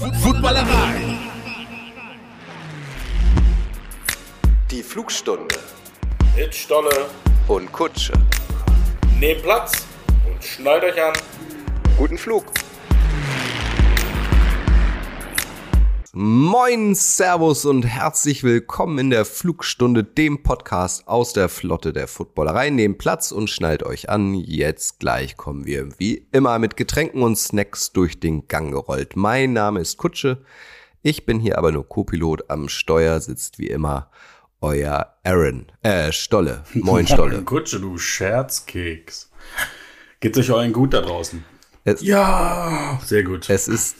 Footballerei. Die Flugstunde Mit Stolle, und Kutsche. nehmt Platz und schnallt euch an. Guten Flug. Moin, Servus und herzlich willkommen in der Flugstunde, dem Podcast aus der Flotte der Footballerei. Nehmt Platz und schnallt euch an. Jetzt gleich kommen wir wie immer mit Getränken und Snacks durch den Gang gerollt. Mein Name ist Kutsche. Ich bin hier aber nur Co-Pilot. Am Steuer sitzt wie immer euer Aaron. Äh, Stolle. Moin, Stolle. Kutsche, du Scherzkeks. Geht's euch allen gut da draußen? Es- Ja, sehr gut. Es ist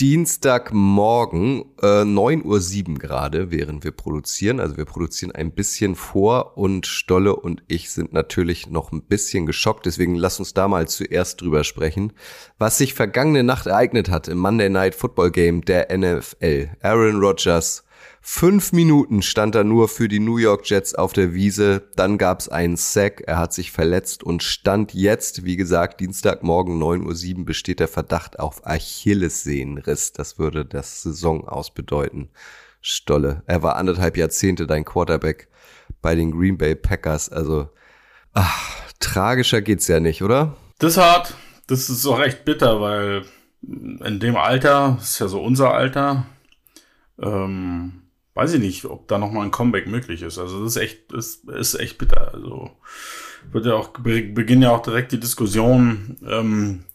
Dienstagmorgen, äh, 9.07 Uhr gerade, während wir produzieren. Also wir produzieren ein bisschen vor und Stolle und ich sind natürlich noch ein bisschen geschockt. Deswegen lass uns da mal zuerst drüber sprechen, was sich vergangene Nacht ereignet hat im Monday Night Football Game der NFL. Aaron Rodgers Fünf Minuten stand er nur für die New York Jets auf der Wiese. Dann gab's einen Sack. Er hat sich verletzt und stand jetzt, wie gesagt, Dienstagmorgen 9.07 Uhr besteht der Verdacht auf Achillessehnenriss. Das würde das Saison aus bedeuten. Stolle. Er war anderthalb Jahrzehnte dein Quarterback bei den Green Bay Packers. Also, ach, tragischer geht's ja nicht, oder? Das ist hart. Das ist auch echt bitter, weil in dem Alter, das ist ja so unser Alter, ähm, weiß ich nicht, ob da nochmal ein Comeback möglich ist. Also das ist echt, das ist echt bitter. Also wird ja auch, be- beginnen ja auch direkt die Diskussion, ähm,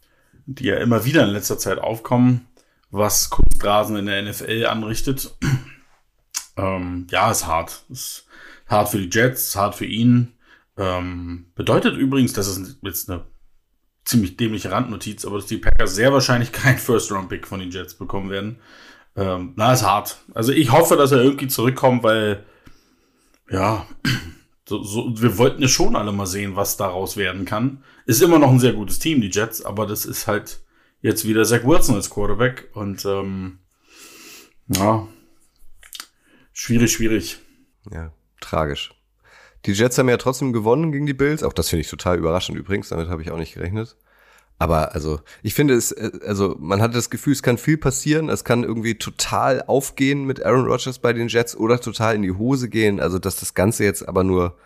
die ja immer wieder in letzter Zeit aufkommen, was Kunstrasen in der NFL anrichtet. ähm, ja, ist hart. Ist hart für die Jets, ist hart für ihn. Ähm, bedeutet übrigens, dass es jetzt eine ziemlich dämliche Randnotiz, aber dass die Packers sehr wahrscheinlich keinen First-Round-Pick von den Jets bekommen werden. Ähm, na, ist hart. Also ich hoffe, dass er irgendwie zurückkommt, weil, ja, so, so, wir wollten ja schon alle mal sehen, was daraus werden kann. Ist immer noch ein sehr gutes Team, die Jets, aber das ist halt jetzt wieder Zach Wilson als Quarterback und, ähm, ja, schwierig, schwierig. Ja, tragisch. Die Jets haben ja trotzdem gewonnen gegen die Bills. Auch das finde ich total überraschend übrigens. Damit habe ich auch nicht gerechnet. Aber also, ich finde es, äh, also man hat das Gefühl, es kann viel passieren. Es kann irgendwie total aufgehen mit Aaron Rodgers bei den Jets oder total in die Hose gehen. Also, dass das Ganze jetzt aber nur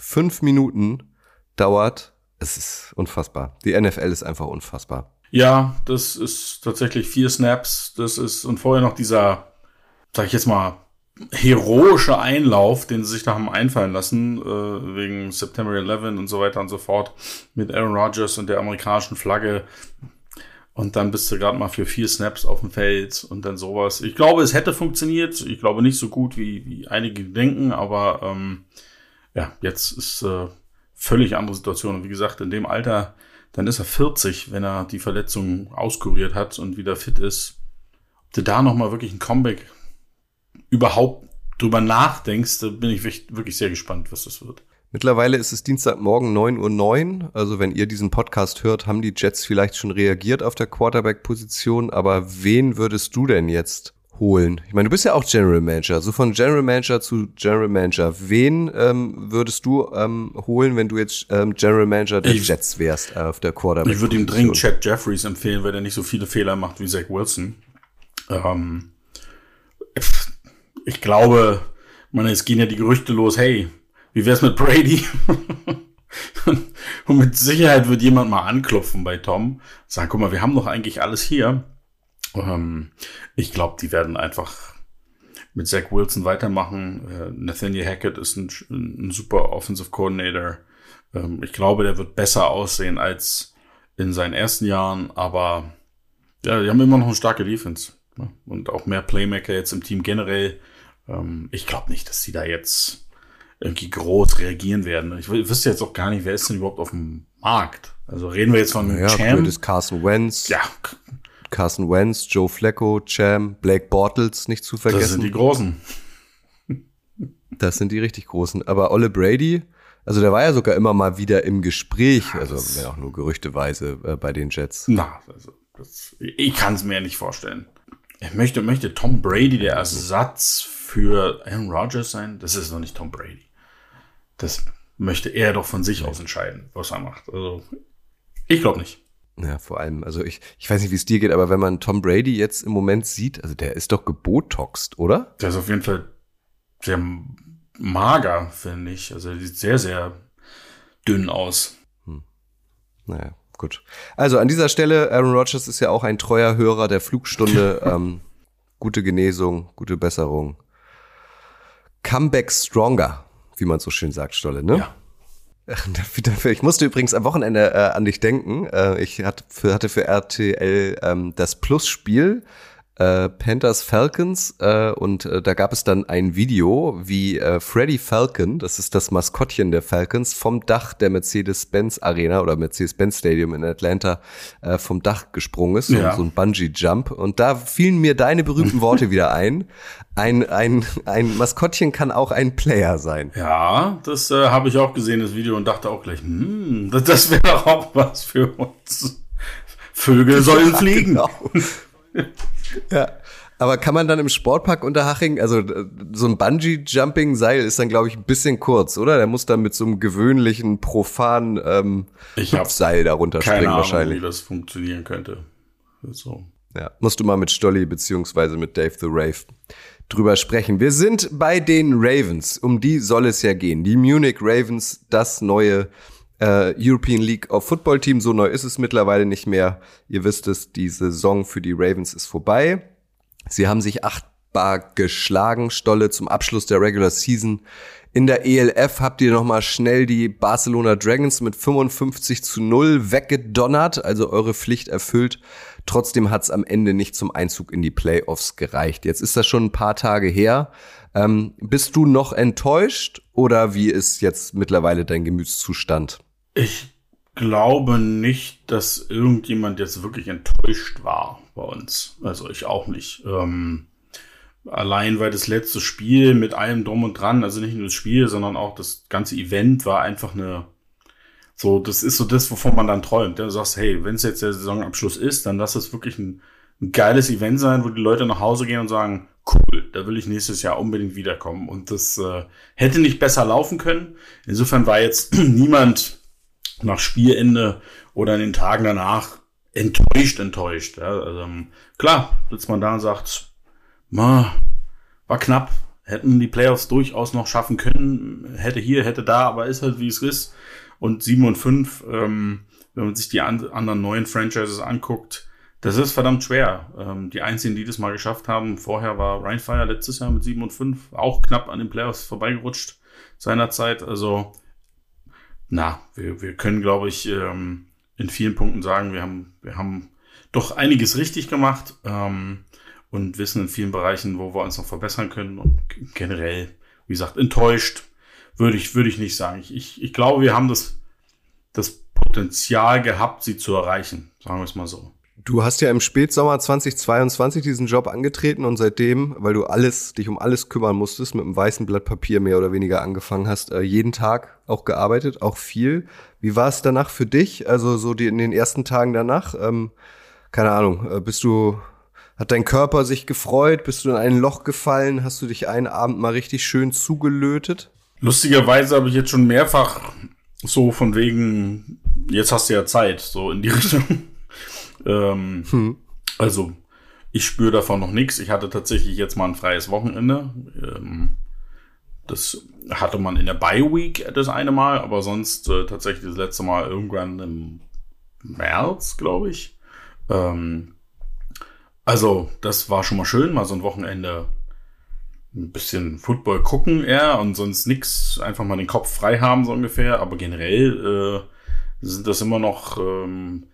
fünf Minuten dauert, es ist unfassbar. Die NFL ist einfach unfassbar. Ja, das ist tatsächlich vier Snaps. Das ist, und vorher noch dieser, sag ich jetzt mal, heroische Einlauf, den sie sich da haben einfallen lassen, äh, wegen September 11 und so weiter und so fort, mit Aaron Rodgers und der amerikanischen Flagge. Und dann bist du gerade mal für vier Snaps auf dem Feld und dann sowas. Ich glaube, es hätte funktioniert. Ich glaube nicht so gut, wie, wie einige denken, aber ähm, ja, jetzt ist äh, völlig andere Situation. Und wie gesagt, in dem Alter, dann ist er 40, wenn er die Verletzung auskuriert hat und wieder fit ist. Ob du da nochmal wirklich ein Comeback überhaupt drüber nachdenkst, da bin ich wirklich sehr gespannt, was das wird. Mittlerweile ist es Dienstagmorgen 9.09 Uhr. Also wenn ihr diesen Podcast hört, haben die Jets vielleicht schon reagiert auf der Quarterback-Position. Aber wen würdest du denn jetzt holen? Ich meine, du bist ja auch General Manager. So von General Manager zu General Manager. Wen ähm, würdest du ähm, holen, wenn du jetzt ähm, General Manager der Ich- Jets wärst äh, auf der Quarterback? Ich würde ihm dringend Chad Jeffries empfehlen, weil er nicht so viele Fehler macht wie Zach Wilson. Ähm, ich glaube, meine, es gehen ja die Gerüchte los, hey, wie wär's mit Brady? Und mit Sicherheit wird jemand mal anklopfen bei Tom. Sagen, guck mal, wir haben doch eigentlich alles hier. Ähm, ich glaube, die werden einfach mit Zach Wilson weitermachen. Äh, Nathaniel Hackett ist ein, ein super Offensive Coordinator. Ähm, ich glaube, der wird besser aussehen als in seinen ersten Jahren, aber ja, die haben immer noch eine starke Defense. Ne? Und auch mehr Playmaker jetzt im Team generell. Ähm, ich glaube nicht, dass sie da jetzt irgendwie groß reagieren werden. Ich wüsste jetzt auch gar nicht, wer ist denn überhaupt auf dem Markt? Also reden wir jetzt von Ja, Cham? ist Carson Wentz, Ja, Carson Wentz, Joe Flacco, Cham, Blake Bortles nicht zu das sind vergessen. die Großen. Das sind die richtig großen. Aber Olle Brady, also der war ja sogar immer mal wieder im Gespräch, also wenn auch nur gerüchteweise äh, bei den Jets. Na, also, das, ich kann es mir nicht vorstellen. Ich möchte, möchte Tom Brady der Ersatz für Aaron Rodgers sein? Das ist noch nicht Tom Brady. Das möchte er doch von sich aus entscheiden, was er macht. Also, ich glaube nicht. Ja, vor allem, also ich, ich weiß nicht, wie es dir geht, aber wenn man Tom Brady jetzt im Moment sieht, also der ist doch gebotoxt, oder? Der ist auf jeden Fall sehr mager, finde ich. Also er sieht sehr, sehr dünn aus. Hm. Naja, gut. Also an dieser Stelle, Aaron Rodgers ist ja auch ein treuer Hörer der Flugstunde. ähm, gute Genesung, gute Besserung. Comeback stronger, wie man so schön sagt, Stolle, ne? Ja. Ich musste übrigens am Wochenende äh, an dich denken. Äh, ich hatte für, hatte für RTL ähm, das Plus-Spiel äh, Panthers Falcons äh, und äh, da gab es dann ein Video, wie äh, Freddy Falcon, das ist das Maskottchen der Falcons, vom Dach der Mercedes-Benz Arena oder Mercedes-Benz Stadium in Atlanta äh, vom Dach gesprungen ist, ja. so, so ein Bungee-Jump. Und da fielen mir deine berühmten Worte wieder ein. Ein, ein, ein Maskottchen kann auch ein Player sein. Ja, das äh, habe ich auch gesehen, das Video, und dachte auch gleich, hm, das, das wäre doch auch was für uns. Vögel sollen ja, fliegen. Genau. Ja. Aber kann man dann im Sportpark Unterhaching, also so ein Bungee-Jumping-Seil ist dann, glaube ich, ein bisschen kurz, oder? Der muss dann mit so einem gewöhnlichen, profanen ähm, ich Seil darunter keine springen Ahnung, wahrscheinlich. wie das funktionieren könnte. So. Ja, musst du mal mit Stolly beziehungsweise mit Dave the Rave drüber sprechen. Wir sind bei den Ravens. Um die soll es ja gehen. Die Munich Ravens, das neue äh, European League of Football Team. So neu ist es mittlerweile nicht mehr. Ihr wisst es, die Saison für die Ravens ist vorbei. Sie haben sich achtbar geschlagen, Stolle zum Abschluss der Regular Season. In der ELF habt ihr nochmal schnell die Barcelona Dragons mit 55 zu 0 weggedonnert, also eure Pflicht erfüllt. Trotzdem hat's am Ende nicht zum Einzug in die Playoffs gereicht. Jetzt ist das schon ein paar Tage her. Ähm, bist du noch enttäuscht oder wie ist jetzt mittlerweile dein Gemütszustand? Ich glaube nicht, dass irgendjemand jetzt wirklich enttäuscht war bei uns. Also ich auch nicht. Ähm, allein weil das letzte Spiel mit allem drum und dran, also nicht nur das Spiel, sondern auch das ganze Event war einfach eine, so, das ist so das, wovon man dann träumt. Du sagst, hey, wenn es jetzt der Saisonabschluss ist, dann lass es wirklich ein, ein geiles Event sein, wo die Leute nach Hause gehen und sagen, cool, da will ich nächstes Jahr unbedingt wiederkommen. Und das äh, hätte nicht besser laufen können. Insofern war jetzt niemand nach Spielende oder in den Tagen danach enttäuscht, enttäuscht. Ja, also, ähm, klar, sitzt man da und sagt, ma, war knapp, hätten die Playoffs durchaus noch schaffen können, hätte hier, hätte da, aber ist halt wie es ist. Und 7 und 5, ähm, wenn man sich die an anderen neuen Franchises anguckt, das ist verdammt schwer. Ähm, die einzigen, die das mal geschafft haben, vorher war Rheinfire letztes Jahr mit 7 und 5, auch knapp an den Playoffs vorbeigerutscht seinerzeit. Also na, wir, wir können, glaube ich, ähm, in vielen Punkten sagen, wir haben, wir haben doch einiges richtig gemacht ähm, und wissen in vielen Bereichen, wo wir uns noch verbessern können. Und generell, wie gesagt, enttäuscht würde ich, würde ich nicht sagen. Ich, ich, ich glaube, wir haben das, das Potenzial gehabt, sie zu erreichen, sagen wir es mal so. Du hast ja im Spätsommer 2022 diesen Job angetreten und seitdem, weil du alles, dich um alles kümmern musstest, mit einem weißen Blatt Papier mehr oder weniger angefangen hast, äh, jeden Tag auch gearbeitet, auch viel. Wie war es danach für dich? Also so die, in den ersten Tagen danach? Ähm, keine Ahnung, äh, bist du, hat dein Körper sich gefreut? Bist du in ein Loch gefallen? Hast du dich einen Abend mal richtig schön zugelötet? Lustigerweise habe ich jetzt schon mehrfach so von wegen, jetzt hast du ja Zeit, so in die Richtung ähm, hm. Also, ich spüre davon noch nichts. Ich hatte tatsächlich jetzt mal ein freies Wochenende. Ähm, das hatte man in der Bye-Week das eine Mal, aber sonst äh, tatsächlich das letzte Mal irgendwann im März, glaube ich. Ähm, also, das war schon mal schön, mal so ein Wochenende ein bisschen Football gucken eher und sonst nix, einfach mal den Kopf frei haben, so ungefähr. Aber generell äh, sind das immer noch ähm,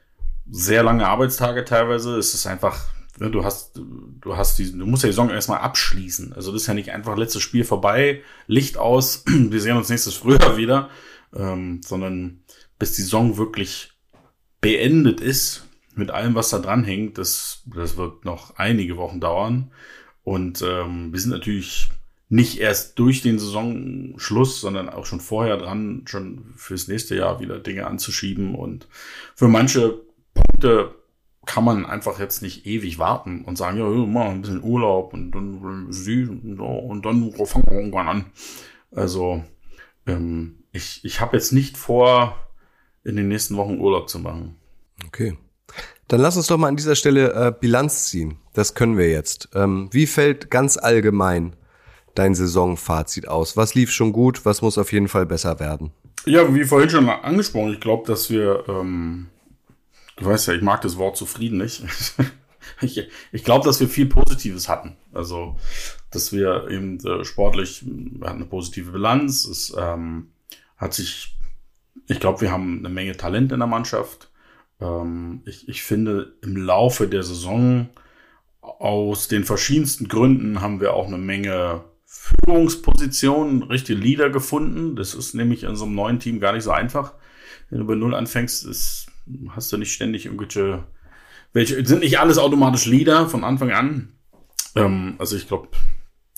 sehr lange Arbeitstage teilweise. Es ist einfach, ne, du hast, du hast diesen, du musst ja die Saison erstmal abschließen. Also das ist ja nicht einfach letztes Spiel vorbei, Licht aus, wir sehen uns nächstes Frühjahr wieder, ähm, sondern bis die Saison wirklich beendet ist, mit allem, was da dran hängt, das, das wird noch einige Wochen dauern. Und ähm, wir sind natürlich nicht erst durch den Saisonschluss, sondern auch schon vorher dran, schon fürs nächste Jahr wieder Dinge anzuschieben. Und für manche Punkte kann man einfach jetzt nicht ewig warten und sagen, ja, mal ein bisschen Urlaub und dann und dann fangen wir irgendwann an. Also ähm, ich, ich habe jetzt nicht vor, in den nächsten Wochen Urlaub zu machen. Okay. Dann lass uns doch mal an dieser Stelle äh, Bilanz ziehen. Das können wir jetzt. Ähm, wie fällt ganz allgemein dein Saisonfazit aus? Was lief schon gut? Was muss auf jeden Fall besser werden? Ja, wie vorhin schon angesprochen, ich glaube, dass wir, ähm, du weißt ja, ich mag das Wort zufrieden nicht. ich ich glaube, dass wir viel Positives hatten. Also, dass wir eben äh, sportlich, wir hatten eine positive Bilanz. Es ähm, hat sich, ich glaube, wir haben eine Menge Talent in der Mannschaft. Ähm, ich, ich finde, im Laufe der Saison aus den verschiedensten Gründen haben wir auch eine Menge Führungspositionen, richtige Leader gefunden. Das ist nämlich in so einem neuen Team gar nicht so einfach. Wenn du bei Null anfängst, ist, hast du nicht ständig irgendwelche, welche, sind nicht alles automatisch Leader von Anfang an. Ähm, also ich glaube,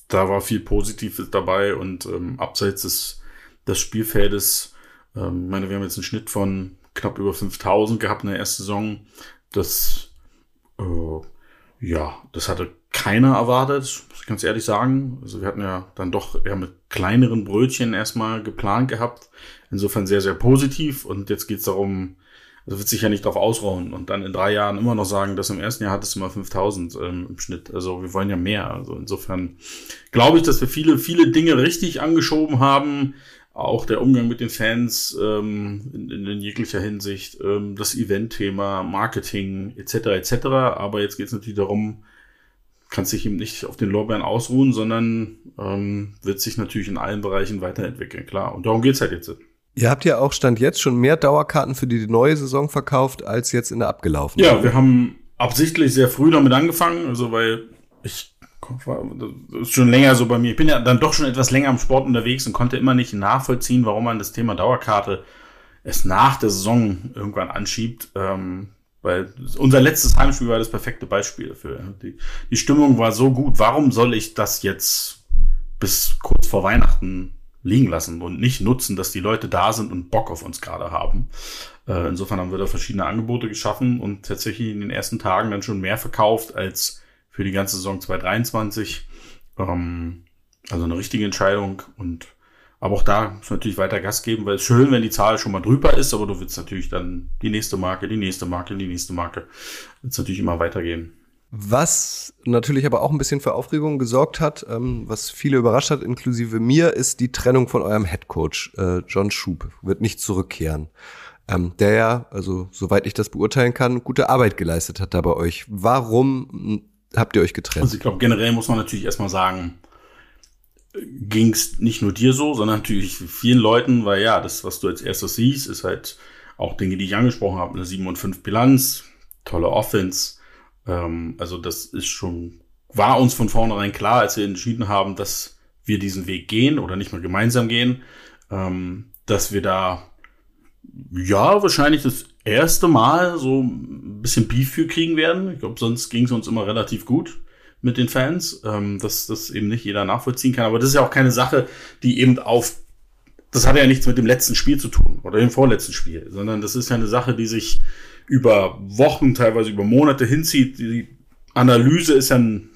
da war viel Positives dabei und ähm, abseits des, des Spielfeldes, ähm, meine, wir haben jetzt einen Schnitt von knapp über 5000 gehabt in der ersten Saison. Das, äh, ja, das hatte keiner erwartet, muss ich ganz ehrlich sagen. Also wir hatten ja dann doch eher mit kleineren Brötchen erstmal geplant gehabt. Insofern sehr, sehr positiv. Und jetzt geht's darum, also wird sich ja nicht drauf ausruhen und dann in drei Jahren immer noch sagen, dass im ersten Jahr hattest du mal 5000 ähm, im Schnitt. Also wir wollen ja mehr. Also insofern glaube ich, dass wir viele, viele Dinge richtig angeschoben haben. Auch der Umgang mit den Fans ähm, in, in, jeglicher Hinsicht, ähm, das Event-Thema, Marketing etc. etc. Aber jetzt geht es natürlich darum, kann sich eben nicht auf den Lorbeeren ausruhen, sondern ähm, wird sich natürlich in allen Bereichen weiterentwickeln, klar. Und darum geht's halt jetzt. Ihr habt ja auch Stand jetzt schon mehr Dauerkarten für die neue Saison verkauft, als jetzt in der abgelaufenen. Ja, wir haben absichtlich sehr früh damit angefangen, also weil ich das ist schon länger so bei mir. Ich bin ja dann doch schon etwas länger im Sport unterwegs und konnte immer nicht nachvollziehen, warum man das Thema Dauerkarte erst nach der Saison irgendwann anschiebt. Ähm, weil unser letztes Heimspiel war das perfekte Beispiel dafür. Die, die Stimmung war so gut. Warum soll ich das jetzt bis kurz vor Weihnachten liegen lassen und nicht nutzen, dass die Leute da sind und Bock auf uns gerade haben? Äh, insofern haben wir da verschiedene Angebote geschaffen und tatsächlich in den ersten Tagen dann schon mehr verkauft als für die ganze Saison 2023. Ähm, also eine richtige Entscheidung und aber auch da muss natürlich weiter Gas geben, weil es schön, wenn die Zahl schon mal drüber ist, aber du willst natürlich dann die nächste Marke, die nächste Marke, die nächste Marke. Willst natürlich immer weitergehen. Was natürlich aber auch ein bisschen für Aufregung gesorgt hat, ähm, was viele überrascht hat, inklusive mir, ist die Trennung von eurem Headcoach, äh, John Schub, wird nicht zurückkehren. Ähm, der ja, also soweit ich das beurteilen kann, gute Arbeit geleistet hat da bei euch. Warum hm, habt ihr euch getrennt? Also ich glaube, generell muss man natürlich erstmal sagen, ging es nicht nur dir so, sondern natürlich vielen Leuten, weil ja, das, was du als erstes siehst, ist halt auch Dinge, die ich angesprochen habe, eine 7 und 5 Bilanz, tolle Offense. Ähm, also das ist schon, war uns von vornherein klar, als wir entschieden haben, dass wir diesen Weg gehen oder nicht mal gemeinsam gehen, ähm, dass wir da ja wahrscheinlich das erste Mal so ein bisschen Beef für kriegen werden. Ich glaube, sonst ging es uns immer relativ gut mit den Fans, ähm, dass das eben nicht jeder nachvollziehen kann. Aber das ist ja auch keine Sache, die eben auf, das hat ja nichts mit dem letzten Spiel zu tun oder dem vorletzten Spiel, sondern das ist ja eine Sache, die sich über Wochen, teilweise über Monate hinzieht. Die Analyse ist ja ein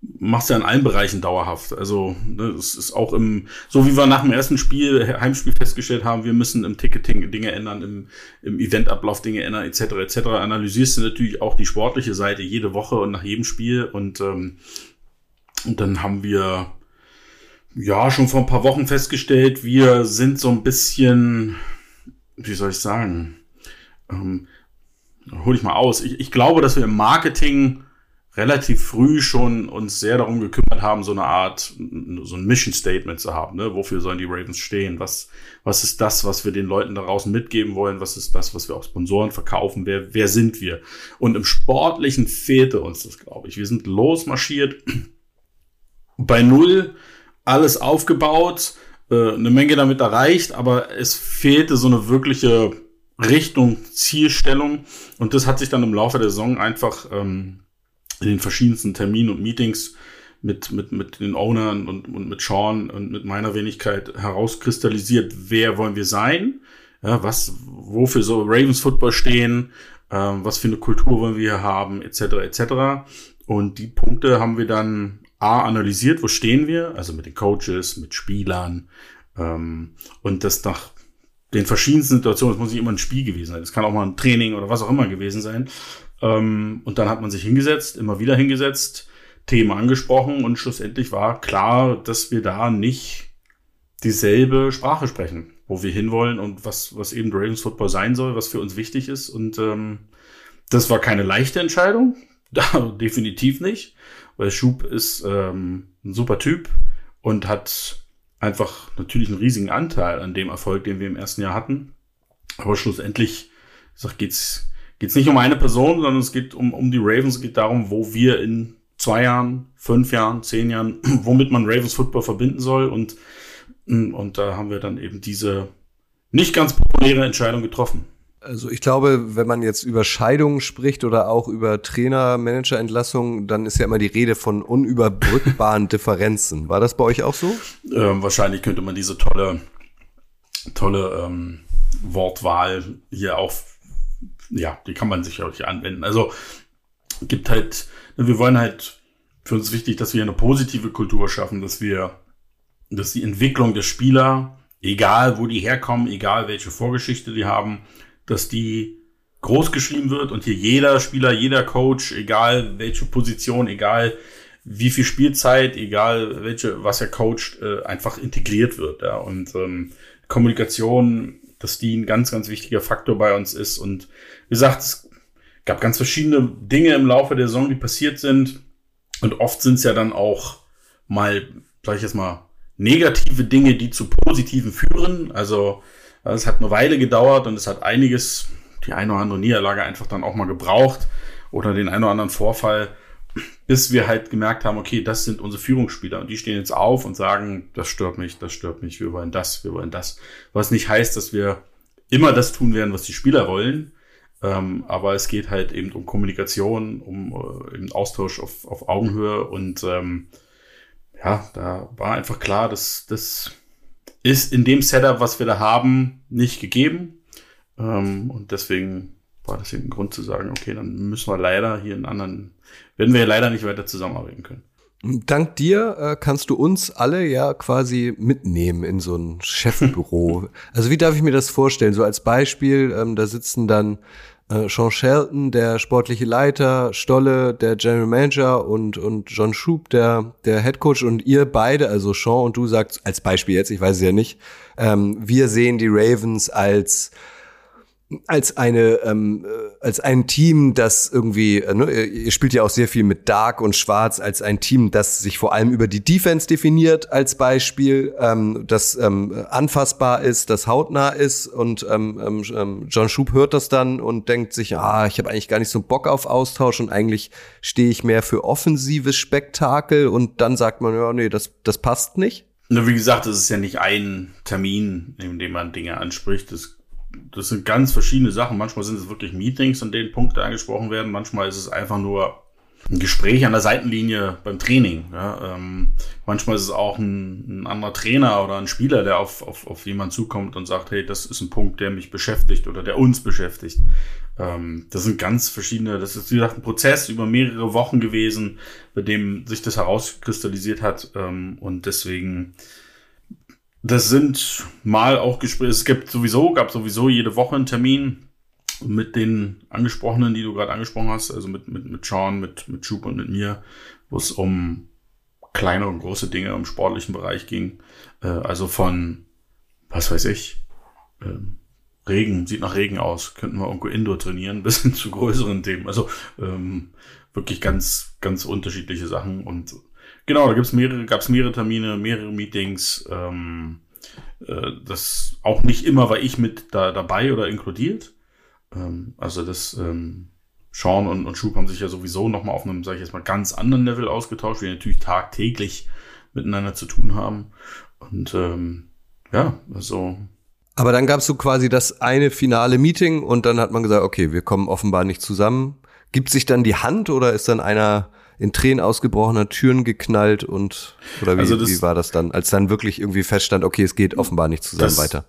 machst ja in allen Bereichen dauerhaft. Also ne, es ist auch im, so wie wir nach dem ersten Spiel, Heimspiel festgestellt haben, wir müssen im Ticketing Dinge ändern, im, im Eventablauf Dinge ändern, etc. etc. Analysierst du natürlich auch die sportliche Seite jede Woche und nach jedem Spiel und ähm, und dann haben wir ja schon vor ein paar Wochen festgestellt, wir sind so ein bisschen, wie soll ich sagen, ähm, hol ich mal aus. Ich, ich glaube, dass wir im Marketing relativ früh schon uns sehr darum gekümmert haben, so eine Art, so ein Mission Statement zu haben. Ne? Wofür sollen die Ravens stehen? Was, was ist das, was wir den Leuten da draußen mitgeben wollen? Was ist das, was wir auch Sponsoren verkaufen? Wer, wer sind wir? Und im Sportlichen fehlte uns das, glaube ich. Wir sind losmarschiert, bei Null, alles aufgebaut, äh, eine Menge damit erreicht, aber es fehlte so eine wirkliche Richtung, Zielstellung. Und das hat sich dann im Laufe der Saison einfach ähm, in den verschiedensten Terminen und Meetings mit, mit, mit den Ownern und, und mit Sean und mit meiner Wenigkeit herauskristallisiert, wer wollen wir sein, ja, was, wofür so Ravens Football stehen, ähm, was für eine Kultur wollen wir hier haben, etc. etc. Und die Punkte haben wir dann A analysiert, wo stehen wir, also mit den Coaches, mit Spielern, ähm, und das nach den verschiedensten Situationen, es muss nicht immer ein Spiel gewesen sein, es kann auch mal ein Training oder was auch immer gewesen sein. Ähm, und dann hat man sich hingesetzt, immer wieder hingesetzt, Themen angesprochen und schlussendlich war klar, dass wir da nicht dieselbe Sprache sprechen, wo wir hinwollen und was, was eben Ravens Football sein soll, was für uns wichtig ist. Und ähm, das war keine leichte Entscheidung, definitiv nicht, weil Schub ist ähm, ein super Typ und hat einfach natürlich einen riesigen Anteil an dem Erfolg, den wir im ersten Jahr hatten. Aber schlussendlich, ich sag, geht's geht's nicht um eine Person, sondern es geht um, um die Ravens, es geht darum, wo wir in zwei Jahren, fünf Jahren, zehn Jahren, womit man Ravens Football verbinden soll. Und, und da haben wir dann eben diese nicht ganz populäre Entscheidung getroffen. Also ich glaube, wenn man jetzt über Scheidungen spricht oder auch über Trainer-Manager-Entlassungen, dann ist ja immer die Rede von unüberbrückbaren Differenzen. War das bei euch auch so? Ähm, wahrscheinlich könnte man diese tolle, tolle ähm, Wortwahl hier auch, ja, die kann man sicherlich anwenden. Also gibt halt, wir wollen halt, für uns wichtig, dass wir eine positive Kultur schaffen, dass wir, dass die Entwicklung der Spieler, egal wo die herkommen, egal welche Vorgeschichte die haben, dass die groß geschrieben wird und hier jeder Spieler, jeder Coach, egal welche Position, egal wie viel Spielzeit, egal welche, was er coacht, äh, einfach integriert wird. Ja. Und ähm, Kommunikation, dass die ein ganz, ganz wichtiger Faktor bei uns ist. Und wie gesagt, es gab ganz verschiedene Dinge im Laufe der Saison, die passiert sind. Und oft sind es ja dann auch mal, sag ich jetzt mal, negative Dinge, die zu positiven führen. Also es hat eine Weile gedauert und es hat einiges, die eine oder andere Niederlage einfach dann auch mal gebraucht oder den einen oder anderen Vorfall, bis wir halt gemerkt haben, okay, das sind unsere Führungsspieler. Und die stehen jetzt auf und sagen, das stört mich, das stört mich, wir wollen das, wir wollen das. Was nicht heißt, dass wir immer das tun werden, was die Spieler wollen, ähm, aber es geht halt eben um Kommunikation, um äh, Austausch auf, auf Augenhöhe. Und ähm, ja, da war einfach klar, dass das ist in dem Setup, was wir da haben, nicht gegeben. Ähm, und deswegen war das eben ein Grund zu sagen, okay, dann müssen wir leider hier einen anderen, werden wir leider nicht weiter zusammenarbeiten können. Dank dir äh, kannst du uns alle ja quasi mitnehmen in so ein Chefbüro. also wie darf ich mir das vorstellen? So als Beispiel, ähm, da sitzen dann äh, Sean Shelton, der sportliche Leiter, Stolle, der General Manager und, und John Schub, der, der Head Coach. Und ihr beide, also Sean und du sagt als Beispiel jetzt, ich weiß es ja nicht, ähm, wir sehen die Ravens als als eine ähm, äh, als ein Team, das irgendwie äh, ne, ihr spielt ja auch sehr viel mit Dark und Schwarz als ein Team, das sich vor allem über die Defense definiert als Beispiel, ähm, das ähm, anfassbar ist, das hautnah ist und ähm, ähm, ähm John Schub hört das dann und denkt sich, ah, ich habe eigentlich gar nicht so Bock auf Austausch und eigentlich stehe ich mehr für offensives Spektakel und dann sagt man, ja, nee, das das passt nicht. Wie gesagt, das ist ja nicht ein Termin, in dem man Dinge anspricht. Das das sind ganz verschiedene Sachen. Manchmal sind es wirklich Meetings, an denen Punkte angesprochen werden. Manchmal ist es einfach nur ein Gespräch an der Seitenlinie beim Training. Ja, ähm, manchmal ist es auch ein, ein, anderer Trainer oder ein Spieler, der auf, auf, auf jemanden zukommt und sagt, hey, das ist ein Punkt, der mich beschäftigt oder der uns beschäftigt. Ähm, das sind ganz verschiedene, das ist wie gesagt ein Prozess über mehrere Wochen gewesen, bei dem sich das herauskristallisiert hat. Ähm, und deswegen das sind mal auch Gespräche. Es gibt sowieso, gab sowieso jede Woche einen Termin mit den Angesprochenen, die du gerade angesprochen hast, also mit, mit, mit Sean, mit, mit Schub und mit mir, wo es um kleine und große Dinge im sportlichen Bereich ging. Äh, also von, was weiß ich, äh, Regen, sieht nach Regen aus, könnten wir irgendwo Indoor trainieren, bis hin zu größeren Themen. Also ähm, wirklich ganz, ganz unterschiedliche Sachen und Genau, da gibt's mehrere, gab's mehrere Termine, mehrere Meetings. Ähm, äh, das auch nicht immer war ich mit da dabei oder inkludiert. Ähm, also das ähm, Sean und, und Schub haben sich ja sowieso nochmal auf einem, sage ich jetzt mal, ganz anderen Level ausgetauscht, wir natürlich tagtäglich miteinander zu tun haben. Und ähm, ja, also. Aber dann gab's so quasi das eine finale Meeting und dann hat man gesagt, okay, wir kommen offenbar nicht zusammen. Gibt sich dann die Hand oder ist dann einer in Tränen ausgebrochener Türen geknallt und oder wie, also das, wie war das dann, als dann wirklich irgendwie feststand, okay, es geht offenbar nicht zusammen weiter?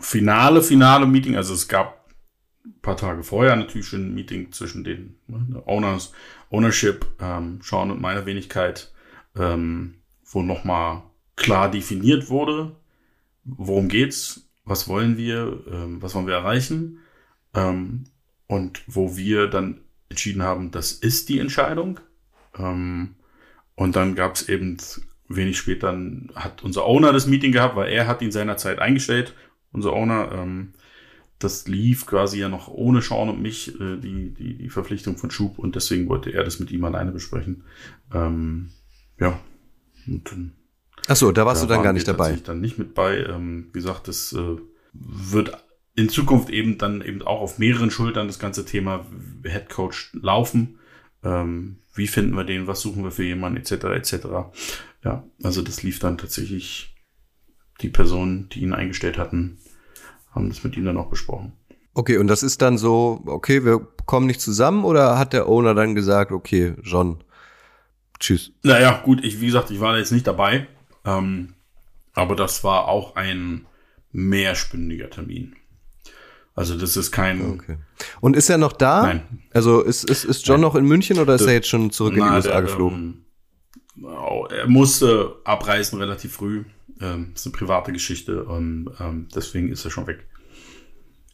Finale, finale Meeting, also es gab ein paar Tage vorher natürlich schon ein Meeting zwischen den ne, Owners, Ownership, ähm, Sean und meiner Wenigkeit, ähm, wo nochmal klar definiert wurde, worum geht's, was wollen wir, ähm, was wollen wir erreichen. Ähm, und wo wir dann entschieden haben, das ist die Entscheidung. Ähm, und dann gab es eben wenig später, hat unser Owner das Meeting gehabt, weil er hat ihn seinerzeit eingestellt, unser Owner. Ähm, das lief quasi ja noch ohne Sean und mich, äh, die, die, die Verpflichtung von Schub und deswegen wollte er das mit ihm alleine besprechen. Ähm, ja. Und dann, Ach so, da warst da du dann gar nicht dabei. dann nicht mit bei. Ähm, wie gesagt, das äh, wird in Zukunft eben dann eben auch auf mehreren Schultern das ganze Thema Head Coach laufen. Ähm, wie finden wir den, was suchen wir für jemanden, etc. etc. Ja, also das lief dann tatsächlich die Personen, die ihn eingestellt hatten, haben das mit ihm dann auch besprochen. Okay, und das ist dann so, okay, wir kommen nicht zusammen oder hat der Owner dann gesagt, okay, John, tschüss. Naja, gut, ich, wie gesagt, ich war da jetzt nicht dabei. Ähm, aber das war auch ein mehrspündiger Termin. Also das ist kein. Okay. Und ist er noch da? Nein. Also ist, ist, ist John Nein. noch in München oder ist Das- er jetzt schon zurück in die Na, USA der, geflogen? Ähm, oh, er musste abreisen relativ früh. Ähm, ist eine private Geschichte und ähm, deswegen ist er schon weg.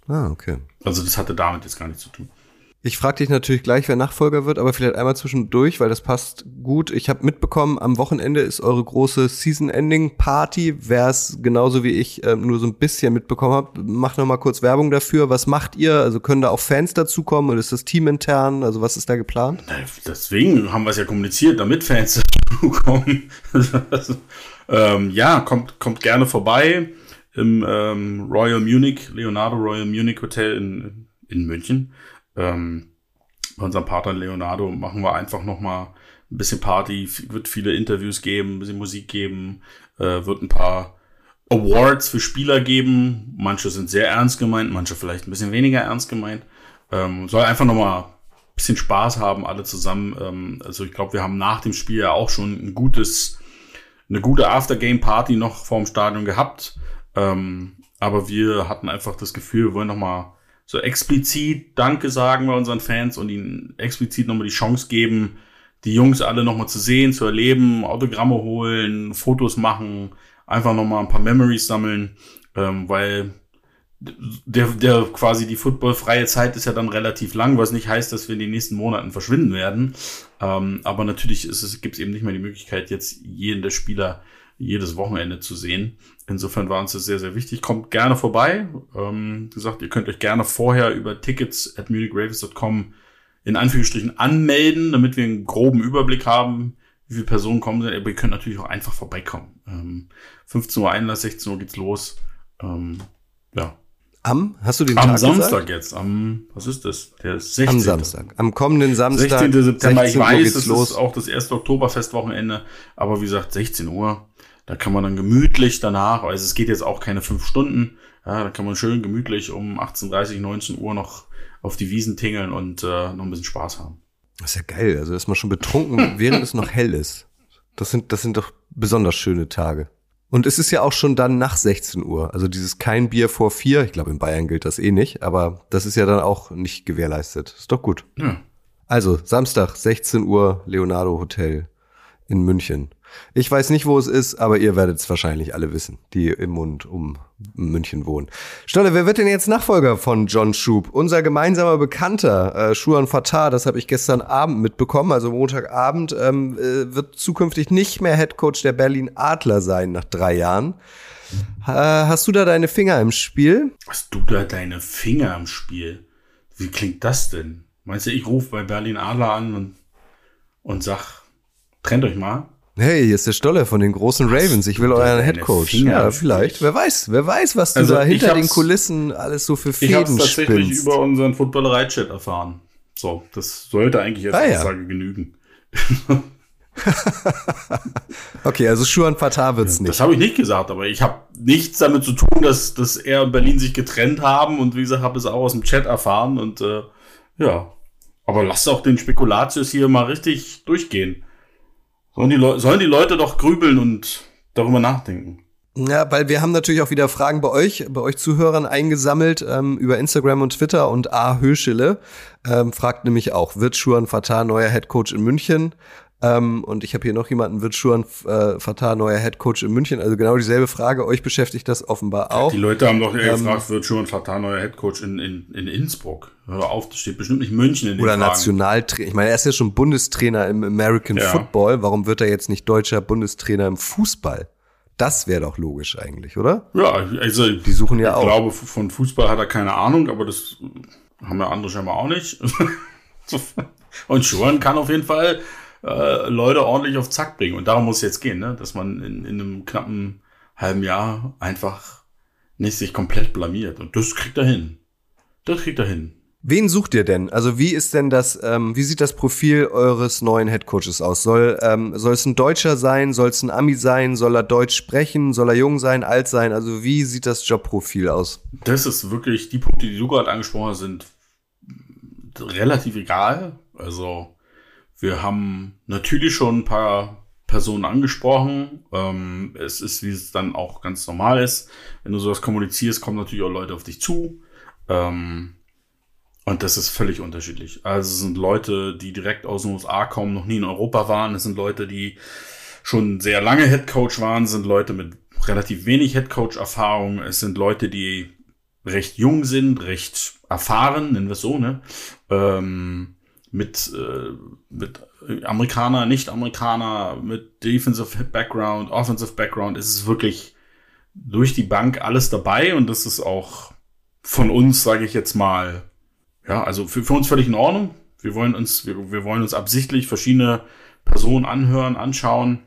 Ah, okay. Also das hatte damit jetzt gar nichts zu tun. Ich frage dich natürlich gleich, wer Nachfolger wird, aber vielleicht einmal zwischendurch, weil das passt gut. Ich habe mitbekommen, am Wochenende ist eure große Season-Ending-Party. Wer es genauso wie ich ähm, nur so ein bisschen mitbekommen hat, macht noch mal kurz Werbung dafür. Was macht ihr? Also können da auch Fans dazukommen oder ist das Team intern? Also was ist da geplant? Deswegen haben wir es ja kommuniziert, damit Fans dazukommen. Ähm, ja, kommt, kommt gerne vorbei im ähm, Royal Munich, Leonardo Royal Munich Hotel in, in München. Ähm, bei unserem Partner Leonardo machen wir einfach noch mal ein bisschen Party, wird viele Interviews geben, ein bisschen Musik geben, äh, wird ein paar Awards für Spieler geben. Manche sind sehr ernst gemeint, manche vielleicht ein bisschen weniger ernst gemeint. Ähm, soll einfach noch mal ein bisschen Spaß haben, alle zusammen. Ähm, also ich glaube, wir haben nach dem Spiel ja auch schon ein gutes, eine gute Aftergame-Party noch vorm Stadion gehabt. Ähm, aber wir hatten einfach das Gefühl, wir wollen noch mal so explizit Danke sagen bei unseren Fans und ihnen explizit nochmal die Chance geben, die Jungs alle nochmal zu sehen, zu erleben, Autogramme holen, Fotos machen, einfach nochmal ein paar Memories sammeln, ähm, weil der, der quasi die footballfreie Zeit ist ja dann relativ lang, was nicht heißt, dass wir in den nächsten Monaten verschwinden werden. Ähm, aber natürlich gibt es eben nicht mehr die Möglichkeit, jetzt jeden der Spieler jedes Wochenende zu sehen. Insofern war uns das sehr, sehr wichtig. Kommt gerne vorbei. Ähm, wie gesagt, ihr könnt euch gerne vorher über Tickets at munichravens.com in Anführungsstrichen anmelden, damit wir einen groben Überblick haben, wie viele Personen kommen sind. Aber ihr könnt natürlich auch einfach vorbeikommen. Ähm, 15 Uhr Einlass, 16 Uhr geht's los. Ähm, ja. Am, hast du den Am Tag Samstag gesagt? jetzt, am, was ist das? Der 16. Am Samstag. Am kommenden Samstag. 16. September. Ich 16 Uhr weiß, es los. ist auch das erste Oktoberfestwochenende, aber wie gesagt, 16 Uhr. Da kann man dann gemütlich danach, also es geht jetzt auch keine fünf Stunden, ja, da kann man schön gemütlich um 18.30, 19 Uhr noch auf die Wiesen tingeln und äh, noch ein bisschen Spaß haben. Das ist ja geil. Also, dass man schon betrunken, während es noch hell ist. Das sind, das sind doch besonders schöne Tage. Und es ist ja auch schon dann nach 16 Uhr. Also dieses kein Bier vor vier. Ich glaube, in Bayern gilt das eh nicht, aber das ist ja dann auch nicht gewährleistet. Ist doch gut. Ja. Also, Samstag, 16 Uhr, Leonardo Hotel in München. Ich weiß nicht, wo es ist, aber ihr werdet es wahrscheinlich alle wissen, die im und um München wohnen. Stolle, wer wird denn jetzt Nachfolger von John Schub? Unser gemeinsamer Bekannter, äh, Schuan Fatah, das habe ich gestern Abend mitbekommen, also Montagabend, ähm, äh, wird zukünftig nicht mehr Headcoach der Berlin Adler sein nach drei Jahren. Äh, hast du da deine Finger im Spiel? Hast du da deine Finger im Spiel? Wie klingt das denn? Meinst du, ich rufe bei Berlin Adler an und, und sag, trennt euch mal? Hey, hier ist der Stolle von den großen Ravens. Ich will euren Headcoach. Ja, vielleicht. Wer weiß, wer weiß, was du Also, da hinter den Kulissen alles so für Ich habe Fäden tatsächlich spinnst. über unseren Footballerei-Chat erfahren. So, das sollte eigentlich als Ah, ja. Aussage genügen. Okay, also Schuhan Fatah wird's nicht. Das habe ich nicht gesagt, aber ich habe nichts damit zu tun, dass, dass er und Berlin sich getrennt haben und wie gesagt, habe es auch aus dem Chat erfahren und äh, ja. Aber lasst auch den Spekulatius hier mal richtig durchgehen. Sollen die, Leu sollen die Leute doch grübeln und darüber nachdenken. Ja, weil wir haben natürlich auch wieder Fragen bei euch, bei euch Zuhörern eingesammelt ähm, über Instagram und Twitter und A. Höschele ähm, fragt nämlich auch, wird Schuhan Fatah neuer Headcoach in München? Ähm, und ich habe hier noch jemanden, wird Schuan äh, Fatah, neuer Head Coach in München. Also genau dieselbe Frage. Euch beschäftigt das offenbar auch. Die Leute haben doch eher ähm, gefragt, wird Schuan Fatah neuer Head Coach in, in, in Innsbruck? Hör auf, das steht bestimmt nicht München in den Oder Nationaltrainer. Ich meine, er ist ja schon Bundestrainer im American ja. Football. Warum wird er jetzt nicht deutscher Bundestrainer im Fußball? Das wäre doch logisch eigentlich, oder? Ja, also die suchen ja ich auch. Ich glaube, von Fußball hat er keine Ahnung, aber das haben ja andere scheinbar auch nicht. Und Schuhan kann auf jeden Fall äh, Leute ordentlich auf Zack bringen. Und darum muss es jetzt gehen, ne? dass man in, in einem knappen halben Jahr einfach nicht sich komplett blamiert. Und das kriegt er hin. Das kriegt er hin. Wen sucht ihr denn? Also wie ist denn das, ähm, wie sieht das Profil eures neuen Headcoaches aus? Soll, ähm, soll es ein Deutscher sein? Soll es ein Ami sein? Soll er Deutsch sprechen? Soll er jung sein, alt sein? Also wie sieht das Jobprofil aus? Das ist wirklich, die Punkte, die du gerade angesprochen hast, sind relativ egal. Also wir haben natürlich schon ein paar Personen angesprochen. Ähm, es ist, wie es dann auch ganz normal ist. Wenn du sowas kommunizierst, kommen natürlich auch Leute auf dich zu. Ähm, und das ist völlig unterschiedlich. Also es sind Leute, die direkt aus den USA kommen, noch nie in Europa waren. Es sind Leute, die schon sehr lange Headcoach waren, es sind Leute mit relativ wenig Headcoach-Erfahrung. Es sind Leute, die recht jung sind, recht erfahren, nennen wir es so, ne? Ähm, mit, äh, mit Amerikaner, Nicht-Amerikaner, mit Defensive Background, Offensive Background. Es ist wirklich durch die Bank alles dabei und das ist auch von uns, sage ich jetzt mal, ja, also für, für uns völlig in Ordnung. Wir wollen uns, wir, wir wollen uns absichtlich verschiedene Personen anhören, anschauen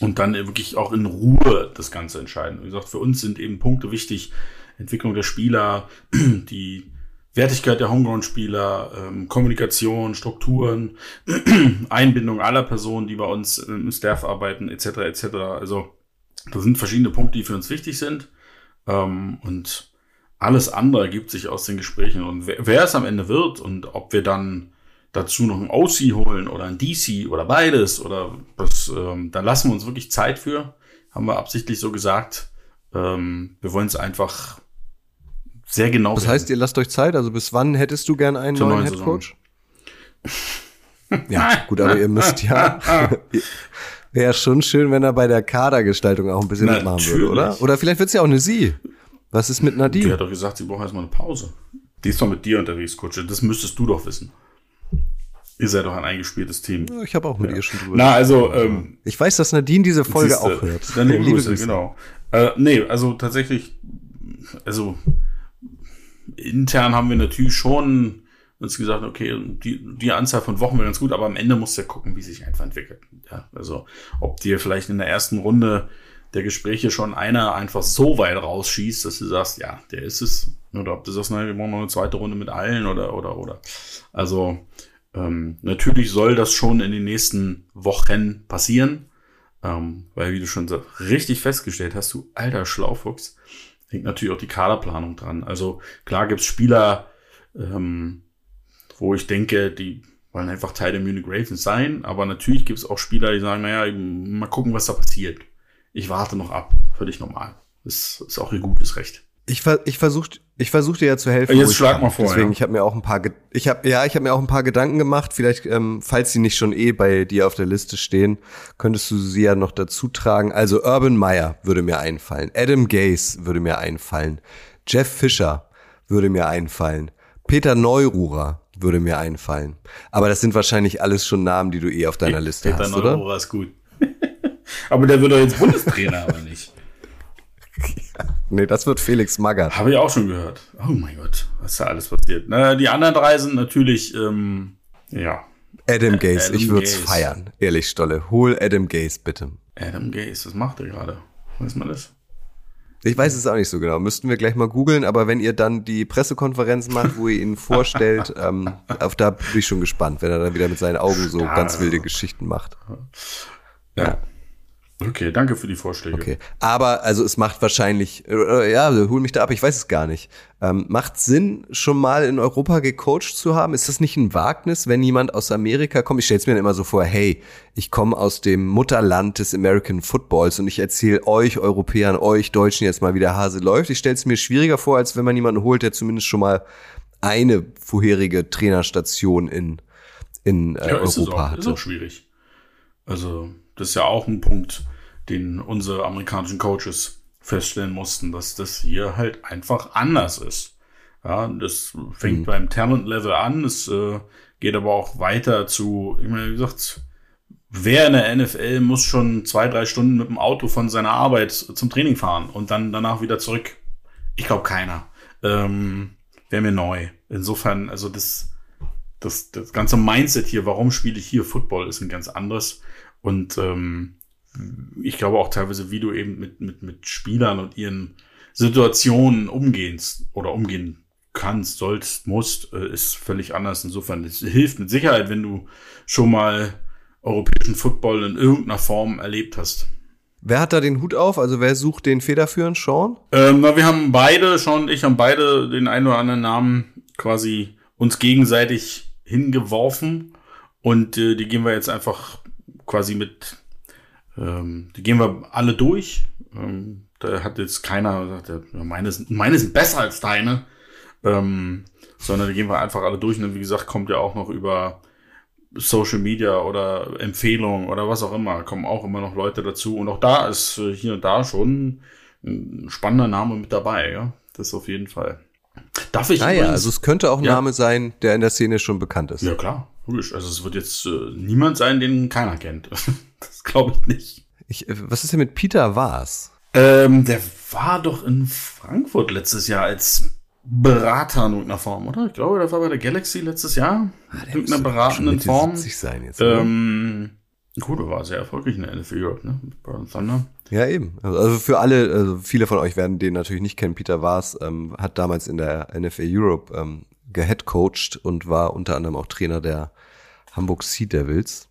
und dann wirklich auch in Ruhe das Ganze entscheiden. Wie gesagt, für uns sind eben Punkte wichtig. Entwicklung der Spieler, die Wertigkeit der Homegrown-Spieler, ähm, Kommunikation, Strukturen, Einbindung aller Personen, die bei uns im Staff arbeiten, etc. etc. Also das sind verschiedene Punkte, die für uns wichtig sind. Ähm, und alles andere ergibt sich aus den Gesprächen. Und wer, wer es am Ende wird und ob wir dann dazu noch ein OC holen oder ein DC oder beides oder das, ähm, dann lassen wir uns wirklich Zeit für. Haben wir absichtlich so gesagt. Ähm, wir wollen es einfach sehr genau. Das heißt, ihr lasst euch Zeit. Also bis wann hättest du gern einen neuen Headcoach? ja, gut, aber ihr müsst ja. Wäre schon schön, wenn er bei der Kadergestaltung auch ein bisschen mitmachen würde, oder? Oder vielleicht wird es ja auch eine Sie. Was ist mit Nadine? Die hat doch gesagt, sie braucht erstmal eine Pause. Die ist doch mit dir unterwegs, Kutsche. Das müsstest du doch wissen. Ihr seid doch ein eingespieltes Team. Ich habe auch mit ja. ihr schon drüber Na, also, ähm, Ich weiß, dass Nadine diese Folge siehste, auch hört. Dann liebe Grüße. genau. Äh, nee, also tatsächlich, also intern haben wir natürlich schon uns gesagt, okay, die, die Anzahl von Wochen wäre ganz gut, aber am Ende musst du ja gucken, wie sich einfach entwickelt. Ja, also ob dir vielleicht in der ersten Runde der Gespräche schon einer einfach so weit rausschießt, dass du sagst, ja, der ist es. Oder ob du sagst, nein, wir brauchen noch eine zweite Runde mit allen oder, oder, oder. Also, ähm, natürlich soll das schon in den nächsten Wochen passieren. Ähm, weil, wie du schon so richtig festgestellt hast, du alter Schlaufuchs, hängt natürlich auch die Kaderplanung dran. Also, klar gibt's Spieler, ähm, wo ich denke, die wollen einfach Teil der Munich Ravens sein, aber natürlich gibt's auch Spieler, die sagen, naja, mal gucken, was da passiert ich warte noch ab. Völlig normal. Das ist auch ihr gutes Recht. Ich, ver ich versuche ich versuch dir ja zu helfen. Jetzt schlag mal vor. Deswegen, ja. ich habe mir auch ein paar, ich habe ja, ich habe mir auch ein paar Gedanken gemacht. Vielleicht, ähm, falls sie nicht schon eh bei dir auf der Liste stehen, könntest du sie ja noch dazu tragen. Also Urban Meyer würde mir einfallen, Adam Gaze würde mir einfallen, Jeff Fischer würde mir einfallen, Peter Neururer würde mir einfallen. Aber das sind wahrscheinlich alles schon Namen, die du eh auf deiner Liste Peter hast, Neururer oder? Peter Neururer ist gut. aber der wird doch jetzt Bundestrainer, aber nicht. Nee, das wird Felix Magath. Habe ich auch schon gehört. Oh mein Gott, was ist da alles passiert? Na, die anderen drei sind natürlich, ähm, ja. Adam Gaze, Adam ich würde es feiern. Ehrlich, Stolle. Hol Adam Gaze, bitte. Adam Gaze, was macht er gerade? Weiß man das? Ich weiß es auch nicht so genau. Müssten wir gleich mal googeln, aber wenn ihr dann die Pressekonferenz macht, wo ihr ihn vorstellt, ähm, auf da bin ich schon gespannt, wenn er dann wieder mit seinen Augen so ganz wilde Geschichten macht. ja. ja. Okay, danke für die Vorschläge. Okay, aber also es macht wahrscheinlich, äh, ja, hol mich da ab, ich weiß es gar nicht. Ähm, macht Sinn, schon mal in Europa gecoacht zu haben? Ist das nicht ein Wagnis, wenn jemand aus Amerika kommt? Ich stelle es mir dann immer so vor, hey, ich komme aus dem Mutterland des American Footballs und ich erzähle euch Europäern, euch Deutschen jetzt mal, wie der Hase läuft. Ich stelle es mir schwieriger vor, als wenn man jemanden holt, der zumindest schon mal eine vorherige Trainerstation in, in äh, ja, Europa ist hatte. Ist auch schwierig. Also, das ist ja auch ein Punkt, den unsere amerikanischen Coaches feststellen mussten, dass das hier halt einfach anders ist. Ja, das fängt mhm. beim Talent-Level an, es äh, geht aber auch weiter zu, ich meine, wie gesagt, wer in der NFL muss schon zwei, drei Stunden mit dem Auto von seiner Arbeit zum Training fahren und dann danach wieder zurück? Ich glaube keiner. Ähm, Wäre mir neu. Insofern, also das, das, das ganze Mindset hier, warum spiele ich hier Football, ist ein ganz anderes. Und ähm, ich glaube auch teilweise, wie du eben mit, mit, mit Spielern und ihren Situationen umgehst oder umgehen kannst, sollst, musst, äh, ist völlig anders. Insofern, es hilft mit Sicherheit, wenn du schon mal europäischen Football in irgendeiner Form erlebt hast. Wer hat da den Hut auf? Also wer sucht den federführend? Sean? Ähm, na, wir haben beide, Sean und ich haben beide den einen oder anderen Namen quasi uns gegenseitig hingeworfen und äh, die gehen wir jetzt einfach quasi mit, ähm, die gehen wir alle durch. Ähm, da hat jetzt keiner gesagt, meine, sind, meine sind besser als deine, ähm, sondern die gehen wir einfach alle durch. Und wie gesagt, kommt ja auch noch über Social Media oder Empfehlungen oder was auch immer, kommen auch immer noch Leute dazu. Und auch da ist äh, hier und da schon ein spannender Name mit dabei, ja. Das auf jeden Fall. Darf ich? Ah ja, also es könnte auch ein ja. Name sein, der in der Szene schon bekannt ist. Ja, klar. Also es wird jetzt äh, niemand sein, den keiner kennt. glaube ich nicht. Ich, äh, was ist denn mit Peter Waas? Ähm, der war doch in Frankfurt letztes Jahr als Berater in irgendeiner Form, oder? Ich glaube, der war bei der Galaxy letztes Jahr. Ah, in irgendeiner beratenden Form. Sein jetzt, ähm, gut, er war sehr erfolgreich in der NFL Europe, ne? Mit Brian Thunder. Ja, eben. Also für alle, also viele von euch werden den natürlich nicht kennen. Peter Waas ähm, hat damals in der NFL Europe ähm, geheadcoacht und war unter anderem auch Trainer der Hamburg Sea Devils.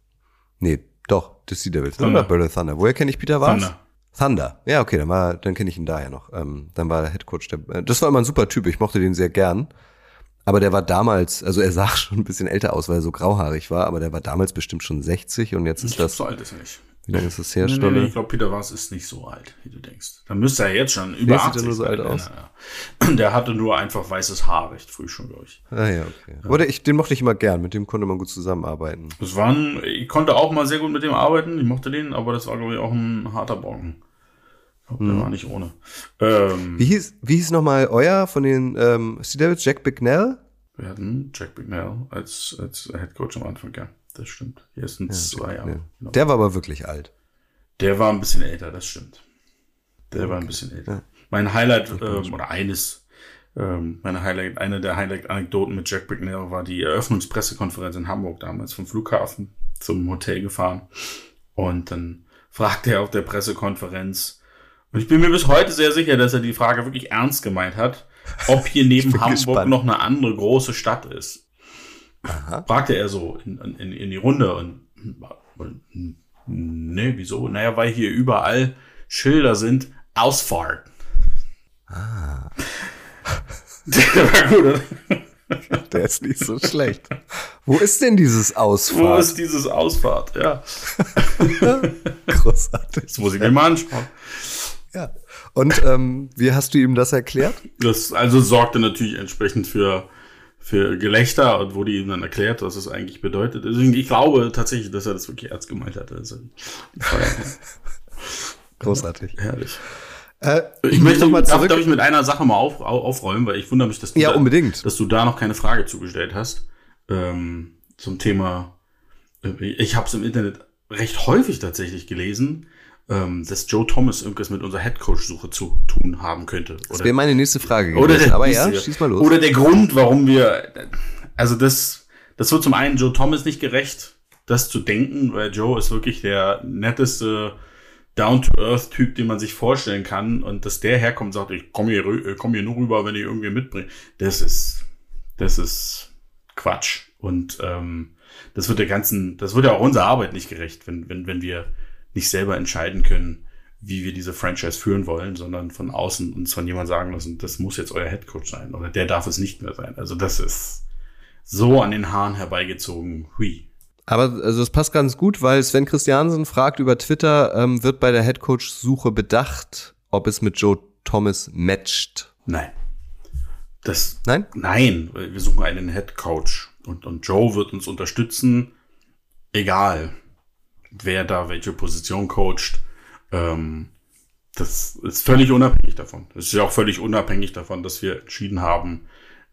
Nee, doch, des Sea Devils. Thunder. Oder Berlin Thunder. Woher kenne ich Peter Waas? Thunder. Thunder. Ja, okay, dann war, dann kenne ich ihn daher noch. Ähm, dann war er Headcoach. Der, äh, das war immer ein super Typ. Ich mochte den sehr gern. Aber der war damals, also er sah schon ein bisschen älter aus, weil er so grauhaarig war, aber der war damals bestimmt schon 60 und jetzt ist das. So alt ist er nicht. Wie lange ist das her, nee, nee, nee, Ich glaube, Peter Wars ist nicht so alt, wie du denkst. Dann müsste er jetzt schon über nee, 80 sieht nur so alt aus. Der hatte nur einfach weißes Haar recht früh schon, glaube ich. Ah ja, okay. Ja. Oder ich, den mochte ich immer gern, mit dem konnte man gut zusammenarbeiten. Das waren, ich konnte auch mal sehr gut mit dem arbeiten, ich mochte den, aber das war, glaube ich, auch ein harter Brocken. Hm. Der war nicht ohne. Ähm, wie hieß, wie hieß nochmal euer von den ähm, Sea Devils? Jack Bignell? Wir hatten Jack Bignell als, als Head Coach am Anfang, ja. Das stimmt. Hier sind ja, zwei Jahre. Genau. Der war aber wirklich alt. Der war ein bisschen älter, das stimmt. Der war ein bisschen älter. Ja. Mein Highlight, ähm, oder eines, ähm, meine Highlight, eine der Highlight-Anekdoten mit Jack Bignell war die Eröffnungspressekonferenz in Hamburg damals vom Flughafen zum Hotel gefahren. Und dann fragte er auf der Pressekonferenz, und ich bin mir bis heute sehr sicher, dass er die Frage wirklich ernst gemeint hat, ob hier neben Hamburg gespannt. noch eine andere große Stadt ist. Aha. Fragte er so in, in, in die Runde und, und nee, wieso? Naja, weil hier überall Schilder sind, Ausfahrt. Ah. Der war gut, oder? Der ist nicht so schlecht. Wo ist denn dieses Ausfahrt? Wo ist dieses Ausfahrt? Ja. Großartig. Das muss ich mir mal anschauen. Ja. Und ähm, wie hast du ihm das erklärt? Das also sorgte natürlich entsprechend für für Gelächter und wurde ihm dann erklärt, was es eigentlich bedeutet. Also ich glaube tatsächlich, dass er das wirklich ernst gemeint hatte. Also, Großartig. Herrlich. Äh, ich möchte noch mal zurück. Darf, darf ich mit einer Sache mal auf, auf, aufräumen, weil ich wundere mich, dass du, ja, da, unbedingt. dass du da noch keine Frage zugestellt hast ähm, zum Thema. Äh, ich habe es im Internet recht häufig tatsächlich gelesen, ähm, dass Joe Thomas irgendwas mit unserer Headcoach-Suche zu tun haben könnte. Oder, das wäre meine nächste Frage gewesen. Oder der, Aber ja, schieß mal los. Oder der Grund, warum wir, also das, das wird zum einen Joe Thomas nicht gerecht, das zu denken, weil Joe ist wirklich der netteste Down-to-Earth-Typ, den man sich vorstellen kann. Und dass der herkommt und sagt, ich komme hier, äh, komm hier nur rüber, wenn ich irgendwie mitbringe, das ist, das ist Quatsch. Und ähm, das wird der ganzen, das wird ja auch unserer Arbeit nicht gerecht, wenn, wenn, wenn wir nicht selber entscheiden können, wie wir diese Franchise führen wollen, sondern von außen uns von jemand sagen lassen, das muss jetzt euer Headcoach sein oder der darf es nicht mehr sein. Also das ist so an den Haaren herbeigezogen. Hui. Aber also es passt ganz gut, weil Sven Christiansen fragt über Twitter, ähm, wird bei der Headcoach-Suche bedacht, ob es mit Joe Thomas matcht? Nein. Das, nein? Nein. Wir suchen einen Headcoach und, und Joe wird uns unterstützen, egal wer da welche Position coacht. Ähm, das ist völlig unabhängig davon. Das ist ja auch völlig unabhängig davon, dass wir entschieden haben,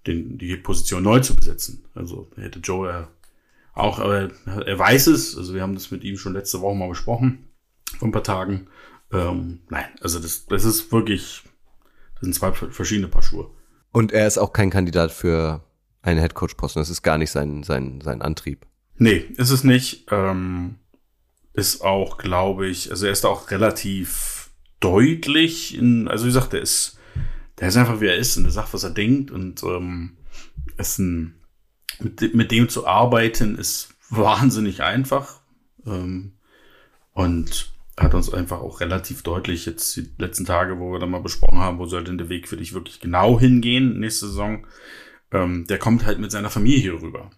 den, die Position neu zu besetzen. Also hätte Joe er auch, aber er weiß es. Also wir haben das mit ihm schon letzte Woche mal besprochen, vor ein paar Tagen. Ähm, nein, also das, das ist wirklich, das sind zwei verschiedene Paar Schuhe. Und er ist auch kein Kandidat für einen Headcoach-Posten. Das ist gar nicht sein, sein, sein Antrieb. Nee, ist es nicht. Ähm, ist auch, glaube ich, also er ist auch relativ deutlich in, also wie gesagt, der ist, der ist einfach wie er ist und der sagt, was er denkt und ähm, ist ein, mit, mit dem zu arbeiten ist wahnsinnig einfach. Ähm, und hat uns einfach auch relativ deutlich jetzt die letzten Tage, wo wir dann mal besprochen haben, wo soll denn der Weg für dich wirklich genau hingehen nächste Saison, ähm, der kommt halt mit seiner Familie hier rüber.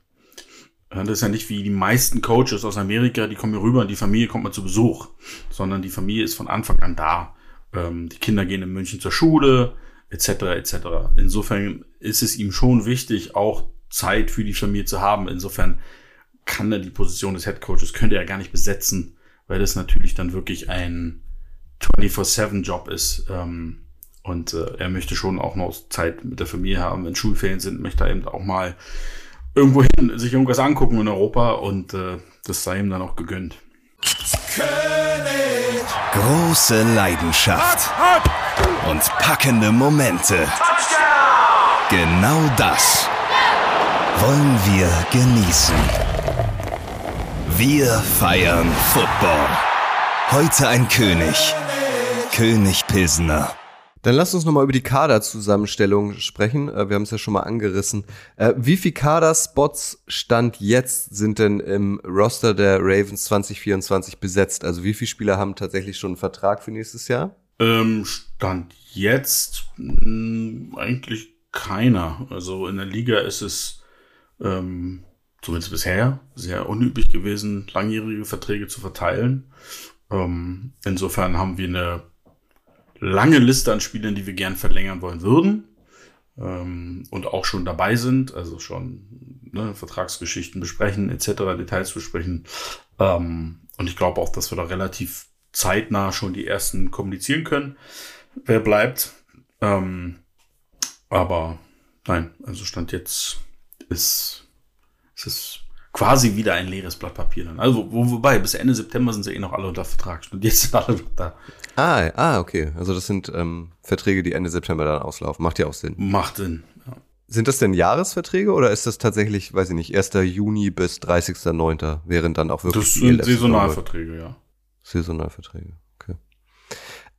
Das ist ja nicht wie die meisten Coaches aus Amerika, die kommen hier rüber und die Familie kommt mal zu Besuch, sondern die Familie ist von Anfang an da. Ähm, die Kinder gehen in München zur Schule, etc. etc. Insofern ist es ihm schon wichtig, auch Zeit für die Familie zu haben. Insofern kann er die Position des Head Coaches, könnte er gar nicht besetzen, weil das natürlich dann wirklich ein 24-7-Job ist. Ähm, und äh, er möchte schon auch noch Zeit mit der Familie haben. Wenn Schulferien sind, möchte er eben auch mal irgendwo hin sich irgendwas angucken in Europa und äh, das sei ihm dann auch gegönnt. König. Große Leidenschaft und packende Momente. Genau das wollen wir genießen. Wir feiern Football. Heute ein König. König Pilsner. Dann lass uns nochmal über die Kaderzusammenstellung sprechen. Äh, wir haben es ja schon mal angerissen. Äh, wie viel Kaderspots Stand jetzt sind denn im Roster der Ravens 2024 besetzt? Also wie viele Spieler haben tatsächlich schon einen Vertrag für nächstes Jahr? Ähm, Stand jetzt hm, eigentlich keiner. Also in der Liga ist es ähm, zumindest bisher sehr unüblich gewesen, langjährige Verträge zu verteilen. Ähm, insofern haben wir eine lange Liste an Spielern, die wir gern verlängern wollen würden ähm, und auch schon dabei sind, also schon ne, Vertragsgeschichten besprechen, etc., Details besprechen. Ähm, und ich glaube auch, dass wir da relativ zeitnah schon die ersten kommunizieren können, wer bleibt. Ähm, aber nein, also Stand jetzt ist, ist es quasi wieder ein leeres Blatt Papier dann. Also, wo, wobei, bis Ende September sind sie eh noch alle unter Vertrag. Und jetzt sind alle noch da. Ah, ah, okay. Also das sind ähm, Verträge, die Ende September dann auslaufen. Macht ja auch Sinn. Macht Sinn, ja. Sind das denn Jahresverträge oder ist das tatsächlich, weiß ich nicht, 1. Juni bis 30.09., während dann auch wirklich Das sind Saisonalverträge, ja. Saisonalverträge, okay.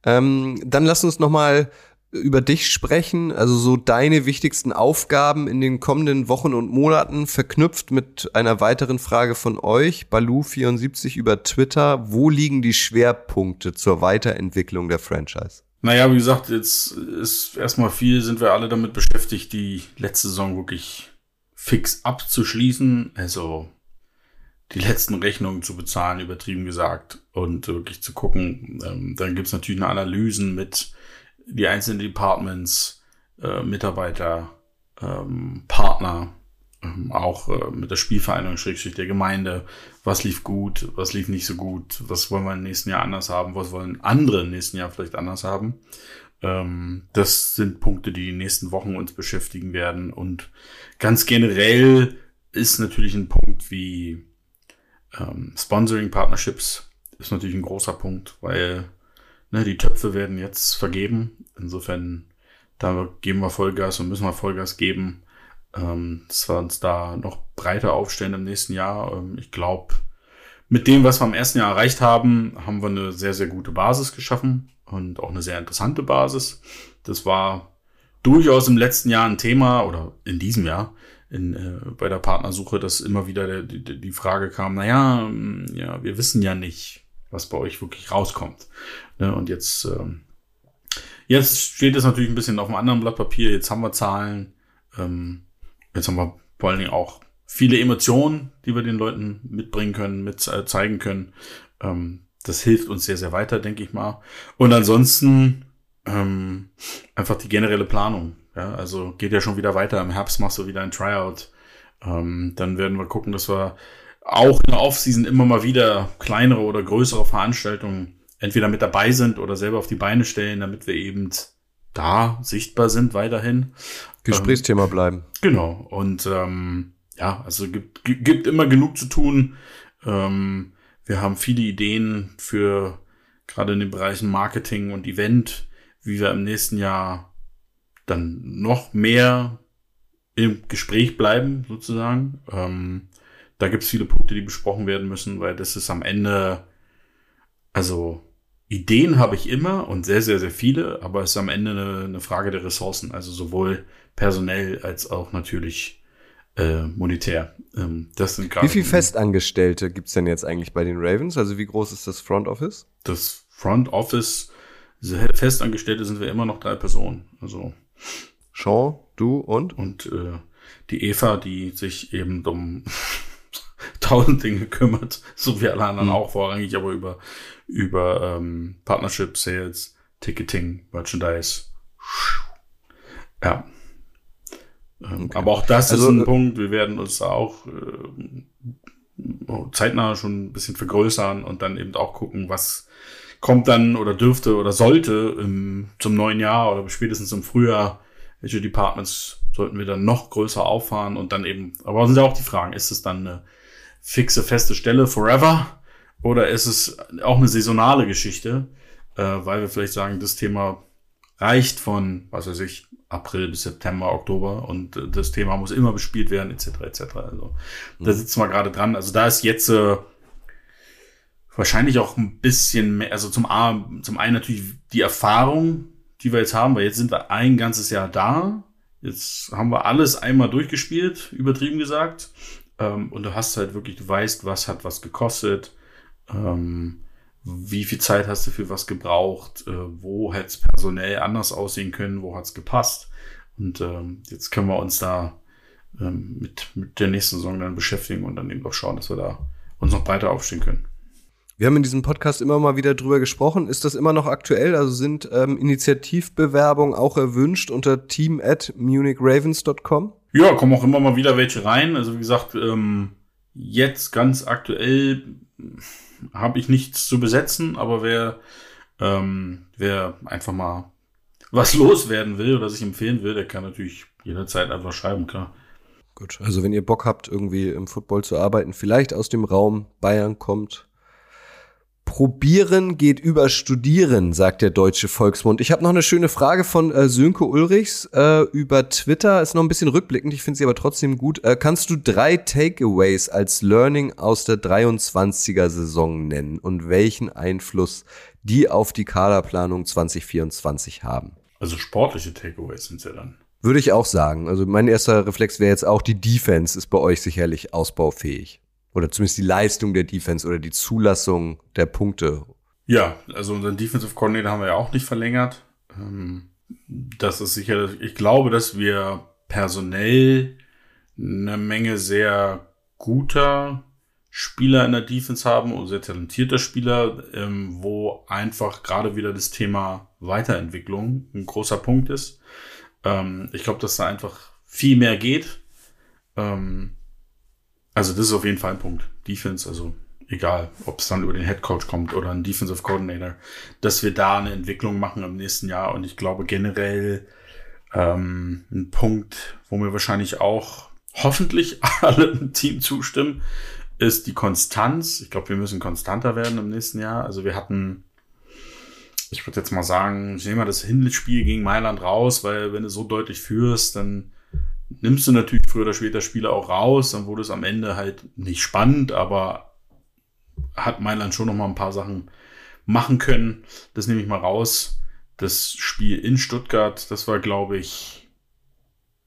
Ähm, dann lass uns noch mal über dich sprechen, also so deine wichtigsten Aufgaben in den kommenden Wochen und Monaten, verknüpft mit einer weiteren Frage von euch, Balu74 über Twitter. Wo liegen die Schwerpunkte zur Weiterentwicklung der Franchise? Naja, wie gesagt, jetzt ist erstmal viel, sind wir alle damit beschäftigt, die letzte Saison wirklich fix abzuschließen. Also die letzten Rechnungen zu bezahlen, übertrieben gesagt, und wirklich zu gucken. Ähm, dann gibt's natürlich eine Analysen mit die einzelnen Departments, äh, Mitarbeiter, ähm, Partner, ähm, auch äh, mit der Spielvereinigung, Schrägstrich der Gemeinde, was lief gut, was lief nicht so gut, was wollen wir im nächsten Jahr anders haben, was wollen andere im nächsten Jahr vielleicht anders haben. Ähm, das sind Punkte, die die nächsten Wochen uns beschäftigen werden und ganz generell ist natürlich ein Punkt wie ähm, Sponsoring Partnerships ist natürlich ein großer Punkt, weil Ne, die Töpfe werden jetzt vergeben. Insofern, da geben wir Vollgas und müssen wir Vollgas geben, ähm, dass wir uns da noch breiter aufstellen im nächsten Jahr. Ähm, ich glaube, mit dem, was wir im ersten Jahr erreicht haben, haben wir eine sehr, sehr gute Basis geschaffen und auch eine sehr interessante Basis. Das war durchaus im letzten Jahr ein Thema oder in diesem Jahr in, äh, bei der Partnersuche, dass immer wieder der, die, die Frage kam, naja, ja, wir wissen ja nicht, was bei euch wirklich rauskommt. Ne? Und jetzt, ähm, jetzt steht es natürlich ein bisschen auf einem anderen Blatt Papier. Jetzt haben wir Zahlen. Ähm, jetzt haben wir vor allen Dingen auch viele Emotionen, die wir den Leuten mitbringen können, mit äh, zeigen können. Ähm, das hilft uns sehr, sehr weiter, denke ich mal. Und ansonsten ähm, einfach die generelle Planung. Ja, also geht ja schon wieder weiter. Im Herbst machst du wieder ein Tryout. Ähm, dann werden wir gucken, dass wir auch in der Offseason immer mal wieder kleinere oder größere Veranstaltungen entweder mit dabei sind oder selber auf die Beine stellen, damit wir eben da sichtbar sind weiterhin. Gesprächsthema ähm, bleiben. Genau. Und ähm, ja, also gibt, gibt immer genug zu tun. Ähm, wir haben viele Ideen für gerade in den Bereichen Marketing und Event, wie wir im nächsten Jahr dann noch mehr im Gespräch bleiben, sozusagen. Ähm, da gibt es viele Punkte, die besprochen werden müssen, weil das ist am Ende, also Ideen habe ich immer und sehr, sehr, sehr viele, aber es ist am Ende eine, eine Frage der Ressourcen, also sowohl personell als auch natürlich äh, monetär. Ähm, das sind wie viele Festangestellte gibt's denn jetzt eigentlich bei den Ravens? Also wie groß ist das Front Office? Das Front Office, Festangestellte sind wir immer noch drei Personen. Also Sean, du und? Und äh, die Eva, die sich eben um tausend Dinge kümmert, so wie alle anderen mhm. auch vorrangig, aber über, über ähm, Partnership, Sales, Ticketing, Merchandise. Ja. Ähm, okay. Aber auch das also, ist ein äh, Punkt. Wir werden uns auch äh, zeitnah schon ein bisschen vergrößern und dann eben auch gucken, was kommt dann oder dürfte oder sollte im, zum neuen Jahr oder spätestens im Frühjahr. Welche Departments sollten wir dann noch größer auffahren und dann eben, aber sind ja auch die Fragen, ist es dann eine fixe, feste Stelle forever oder ist es auch eine saisonale Geschichte, äh, weil wir vielleicht sagen, das Thema reicht von, was weiß ich, April bis September, Oktober und äh, das Thema muss immer bespielt werden, etc. etc. Also mhm. da sitzen wir gerade dran. Also da ist jetzt äh, wahrscheinlich auch ein bisschen mehr, also zum, A, zum einen natürlich die Erfahrung, die wir jetzt haben, weil jetzt sind wir ein ganzes Jahr da. Jetzt haben wir alles einmal durchgespielt, übertrieben gesagt. Ähm, und du hast halt wirklich, du weißt, was hat was gekostet. Ähm, wie viel Zeit hast du für was gebraucht, äh, wo hätte es personell anders aussehen können, wo hat es gepasst. Und ähm, jetzt können wir uns da ähm, mit, mit der nächsten Saison dann beschäftigen und dann eben auch schauen, dass wir da uns noch breiter aufstehen können. Wir haben in diesem Podcast immer mal wieder drüber gesprochen. Ist das immer noch aktuell? Also sind ähm, Initiativbewerbungen auch erwünscht unter team at munichravens.com? Ja, kommen auch immer mal wieder welche rein. Also wie gesagt, ähm, jetzt ganz aktuell habe ich nichts zu besetzen, aber wer, ähm, wer einfach mal was loswerden will oder sich empfehlen will, der kann natürlich jederzeit einfach schreiben, klar. Gut, also wenn ihr Bock habt, irgendwie im Football zu arbeiten, vielleicht aus dem Raum Bayern kommt, Probieren geht über Studieren, sagt der deutsche Volksmund. Ich habe noch eine schöne Frage von äh, Sönke Ulrichs äh, über Twitter. Ist noch ein bisschen rückblickend, ich finde sie aber trotzdem gut. Äh, kannst du drei Takeaways als Learning aus der 23er Saison nennen und welchen Einfluss die auf die Kaderplanung 2024 haben? Also sportliche Takeaways sind ja dann. Würde ich auch sagen. Also mein erster Reflex wäre jetzt auch, die Defense ist bei euch sicherlich ausbaufähig. Oder zumindest die Leistung der Defense oder die Zulassung der Punkte. Ja, also unseren Defensive Coordinator haben wir ja auch nicht verlängert. Ähm, das ist sicher, ich glaube, dass wir personell eine Menge sehr guter Spieler in der Defense haben und sehr talentierter Spieler, ähm, wo einfach gerade wieder das Thema Weiterentwicklung ein großer Punkt ist. Ähm, ich glaube, dass da einfach viel mehr geht. Also das ist auf jeden Fall ein Punkt. Defense, also egal, ob es dann über den Head Coach kommt oder ein Defensive Coordinator, dass wir da eine Entwicklung machen im nächsten Jahr. Und ich glaube generell ähm, ein Punkt, wo mir wahrscheinlich auch hoffentlich alle im Team zustimmen, ist die Konstanz. Ich glaube, wir müssen konstanter werden im nächsten Jahr. Also wir hatten, ich würde jetzt mal sagen, ich nehme mal das Hinspiel gegen Mailand raus, weil wenn du so deutlich führst, dann nimmst du natürlich früher oder später Spiele auch raus, dann wurde es am Ende halt nicht spannend, aber hat Mailand schon noch mal ein paar Sachen machen können. Das nehme ich mal raus. Das Spiel in Stuttgart, das war, glaube ich,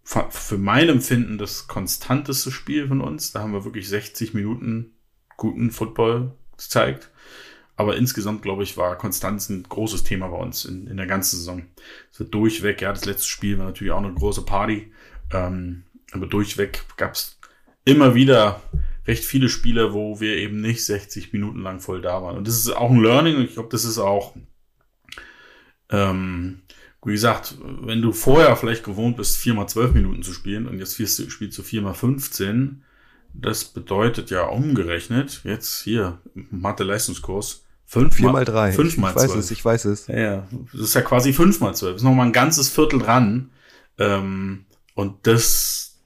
für mein Empfinden das konstanteste Spiel von uns. Da haben wir wirklich 60 Minuten guten Football gezeigt. Aber insgesamt, glaube ich, war Konstanz ein großes Thema bei uns in, in der ganzen Saison. Es wird durchweg, ja, das letzte Spiel war natürlich auch eine große Party. Ähm, aber durchweg gab es immer wieder recht viele Spiele, wo wir eben nicht 60 Minuten lang voll da waren. Und das ist auch ein Learning. Ich glaube, das ist auch, ähm, wie gesagt, wenn du vorher vielleicht gewohnt bist, 4 mal 12 Minuten zu spielen und jetzt spielst du, spielst du 4 mal 15, Das bedeutet ja umgerechnet, jetzt hier, Mathe-Leistungskurs, fünf Vier mal drei. Fünf mal ich weiß es, ich weiß es. Ja, ja, das ist ja quasi fünf mal zwölf. Das ist nochmal ein ganzes Viertel dran. Ähm, und das,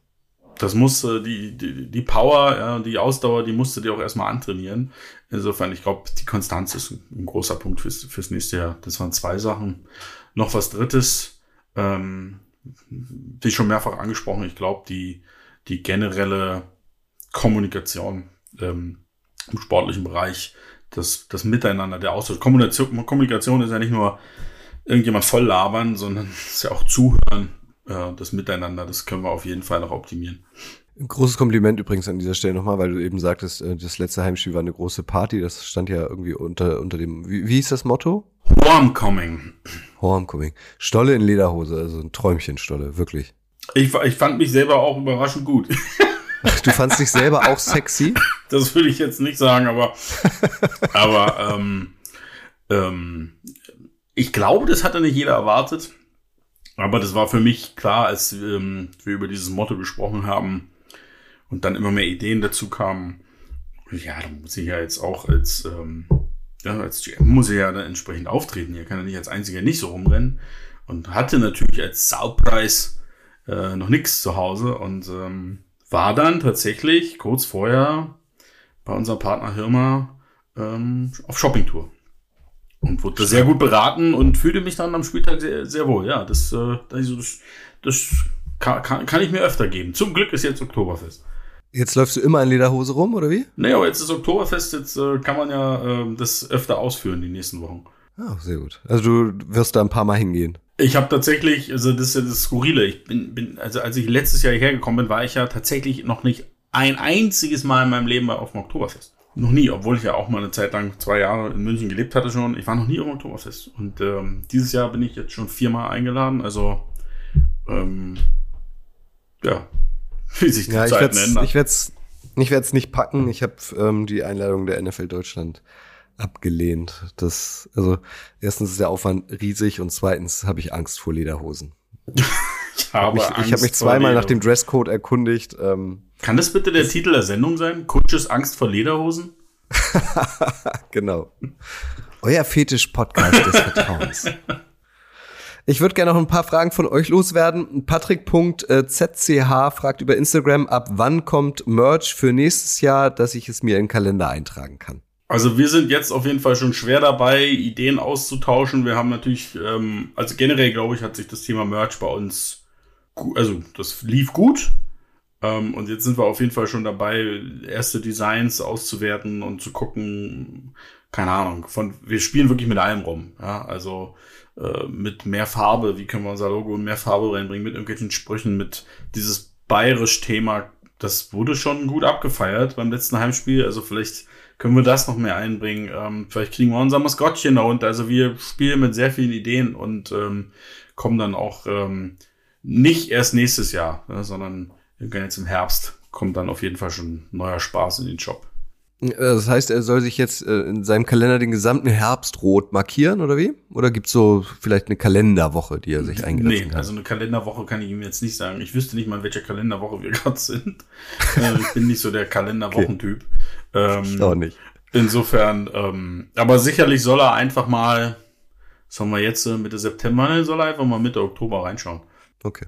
das musste, die, die, die Power, ja, die Ausdauer, die musste dir auch erstmal antrainieren. Insofern, ich glaube, die Konstanz ist ein, großer Punkt fürs, fürs nächste Jahr. Das waren zwei Sachen. Noch was Drittes, ähm, wie schon mehrfach angesprochen, ich glaube, die, die generelle Kommunikation ähm, im sportlichen Bereich, das, das Miteinander, der Austausch. Kommunikation, Kommunikation ist ja nicht nur irgendjemand voll labern, sondern ist ja auch Zuhören, das Miteinander, das können wir auf jeden Fall noch optimieren. Ein großes Kompliment übrigens an dieser Stelle nochmal, weil du eben sagtest, äh, das letzte Heimspiel war eine große Party. Das stand ja irgendwie unter, unter dem, wie, wie hieß das Motto? Homecoming. Homecoming. Stolle in Lederhose, also ein Träumchen Stolle, wirklich. Ich, ich fand mich selber auch überraschend gut. Du fandst dich selber auch sexy? Das würde ich jetzt nicht sagen, aber, aber ähm, ähm, ich glaube, das hatte nicht jeder erwartet. Aber das war für mich klar, als ähm, wir über dieses Motto gesprochen haben und dann immer mehr Ideen dazu kamen. Ja, da muss ich ja jetzt auch als, ähm, ja, als GM muss ich ja dann entsprechend auftreten. Hier kann er nicht als einziger nicht so rumrennen. Und hatte natürlich als Saupreis äh, noch nichts zu Hause und ähm, war dann tatsächlich kurz vorher bei unserem Partner Hirma ähm, auf Shoppingtour. Und wurde sehr gut beraten und fühlte mich dann am Spieltag sehr, sehr wohl. Ja, das, äh, das, das kann, kann, kann ich mir öfter geben. Zum Glück ist jetzt Oktoberfest. Jetzt läufst du immer in Lederhose rum, oder wie? Nee, aber jetzt ist Oktoberfest, jetzt äh, kann man ja äh, das öfter ausführen die nächsten Wochen. Ah, sehr gut. Also du wirst da ein paar Mal hingehen. Ich habe tatsächlich, also das ist ja das Skurrile. Ich bin, bin, also als ich letztes Jahr hierher gekommen bin, war ich ja tatsächlich noch nicht ein einziges Mal in meinem Leben auf dem Oktoberfest. Noch nie, obwohl ich ja auch mal eine Zeit lang zwei Jahre in München gelebt hatte schon. Ich war noch nie dem Oktoberfest. Und ähm, dieses Jahr bin ich jetzt schon viermal eingeladen. Also ähm, ja, wie sich die Ja, ich Zeiten werde ändern. ich ich werd's nicht packen. Ich habe ähm, die Einladung der NFL Deutschland abgelehnt. Das, also erstens ist der Aufwand riesig und zweitens habe ich Angst vor Lederhosen. Ich habe Ich, ich habe mich zweimal nach dem Dresscode erkundigt. Ähm, Kann das bitte der Titel der Sendung sein? Kutsches Angst vor Lederhosen? genau. Euer Fetisch-Podcast des Vertrauens. Ich würde gerne noch ein paar Fragen von euch loswerden. Patrick.zch fragt über Instagram, ab wann kommt Merch für nächstes Jahr, dass ich es mir in den Kalender eintragen kann. Also wir sind jetzt auf jeden Fall schon schwer dabei, Ideen auszutauschen. Wir haben natürlich, ähm, also generell glaube ich, hat sich das Thema Merch bei uns, also das lief gut. Ähm, und jetzt sind wir auf jeden Fall schon dabei, erste Designs auszuwerten und zu gucken, keine Ahnung, von, wir spielen wirklich mit allem rum. Ja, also äh, mit mehr Farbe, wie können wir unser Logo in mehr Farbe reinbringen, mit irgendwelchen Sprüchen, mit dieses bayerisch-Thema, das wurde schon gut abgefeiert beim letzten Heimspiel. Also vielleicht können wir das noch mehr einbringen. Ähm, vielleicht kriegen wir unser Maskottchen da unter. Also wir spielen mit sehr vielen Ideen und ähm, kommen dann auch ähm, nicht erst nächstes Jahr, sondern irgendwann jetzt im Herbst kommt dann auf jeden Fall schon neuer Spaß in den Shop. Äh, Das heißt, er soll sich jetzt äh, in seinem Kalender den gesamten Herbst rot markieren, oder wie? Oder gibt's so vielleicht eine Kalenderwoche, die er sich eingrenzen Nee, kann? also eine Kalenderwoche kann ich ihm jetzt nicht sagen. Ich wüsste nicht mal, in welcher Kalenderwoche wir gerade sind. äh, ich bin nicht so der Kalenderwochentyp. Ähm, ich auch nicht. Insofern, ähm, aber sicherlich soll er einfach mal, was haben wir jetzt, äh, Mitte September, ne, soll er einfach mal Mitte Oktober reinschauen. Okay.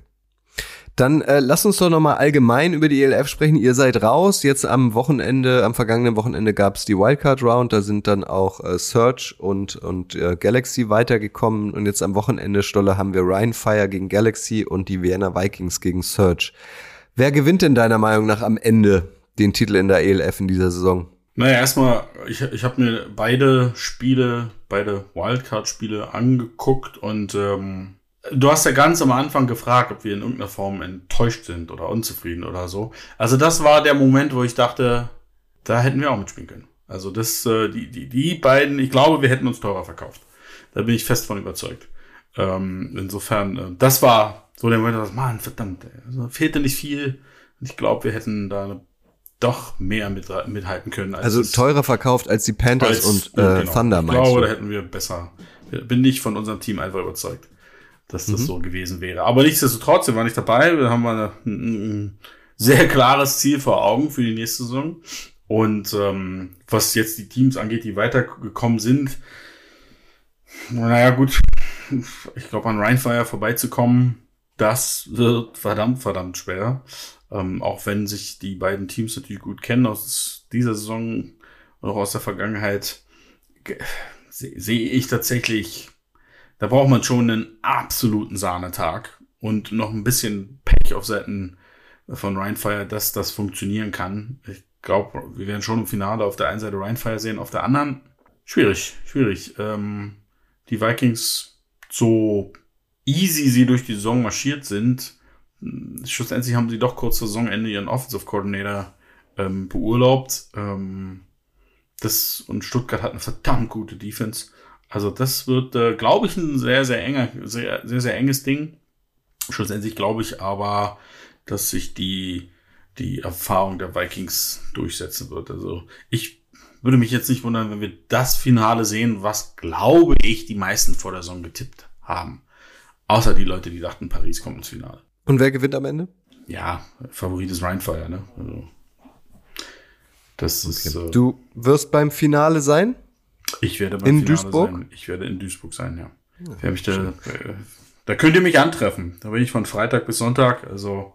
Dann äh, lass uns doch noch mal allgemein über die ELF sprechen. Ihr seid raus. Jetzt am Wochenende, am vergangenen Wochenende gab's die Wildcard Round. Da sind dann auch äh, Search und und äh, Galaxy weitergekommen. Und jetzt am Wochenende Stolle haben wir Ryan Fire gegen Galaxy und die Vienna Vikings gegen Search. Wer gewinnt denn deiner Meinung nach am Ende den Titel in der ELF in dieser Saison? Naja, erstmal, ich, ich habe mir beide Spiele, beide Wildcard-Spiele angeguckt und ähm, du hast ja ganz am Anfang gefragt, ob wir in irgendeiner Form enttäuscht sind oder unzufrieden oder so. Also das war der Moment, wo ich dachte, da hätten wir auch mitspielen können. Also das, äh, die, die, die beiden, ich glaube, wir hätten uns teurer verkauft. Da bin ich fest von überzeugt. Ähm, insofern, äh, das war so der Moment, dass, man, verdammt, ey, also fehlte nicht viel. Ich glaube, wir hätten da doch mehr mit, mithalten können. Als Also teurer verkauft als die Panthers als- und äh, genau. Thunder, Ich meinst glaube, du? da hätten wir besser. Bin ich von unserem Team einfach überzeugt, dass Mhm. das so gewesen wäre. Aber nichtsdestotrotz, wir waren nicht dabei. Wir haben eine, ein, ein sehr klares Ziel vor Augen für die nächste Saison. Und ähm, was jetzt die Teams angeht, die weitergekommen sind, naja gut, ich glaube an Rheinfire vorbeizukommen, das wird verdammt, verdammt schwer. Ähm, auch wenn sich die beiden Teams natürlich gut kennen aus dieser Saison und auch aus der Vergangenheit, sehe seh ich tatsächlich, da braucht man schon einen absoluten Sahnetag und noch ein bisschen Pech auf Seiten von Rheinfire, dass das funktionieren kann. Ich glaube, wir werden schon im Finale auf der einen Seite Rheinfire sehen, auf der anderen schwierig, schwierig. Ähm, die Vikings so easy sie durch die Saison marschiert sind, schlussendlich haben sie doch kurz vor Saisonende ihren Offensive Coordinator ähm, beurlaubt. Ähm, das, und Stuttgart hat eine verdammt gute Defense. Also das wird, äh, glaube ich, ein sehr, sehr enger, sehr, sehr, sehr enges Ding. Schlussendlich glaube ich aber, dass sich die, die Erfahrung der Vikings durchsetzen wird. Also ich würde mich jetzt nicht wundern, wenn wir das Finale sehen, was, glaube ich, die meisten vor der Saison getippt haben. Außer die Leute, die dachten, Paris kommt ins Finale. Und wer gewinnt am Ende? Ja, Favorit ist Rheinfire, ne? Also, das okay. ist. Äh, du wirst beim Finale sein? Ich werde beim in Finale Duisburg? sein. Ich werde in Duisburg sein, ja. ich da, äh, da könnt ihr mich antreffen. Da bin ich von Freitag bis Sonntag. Also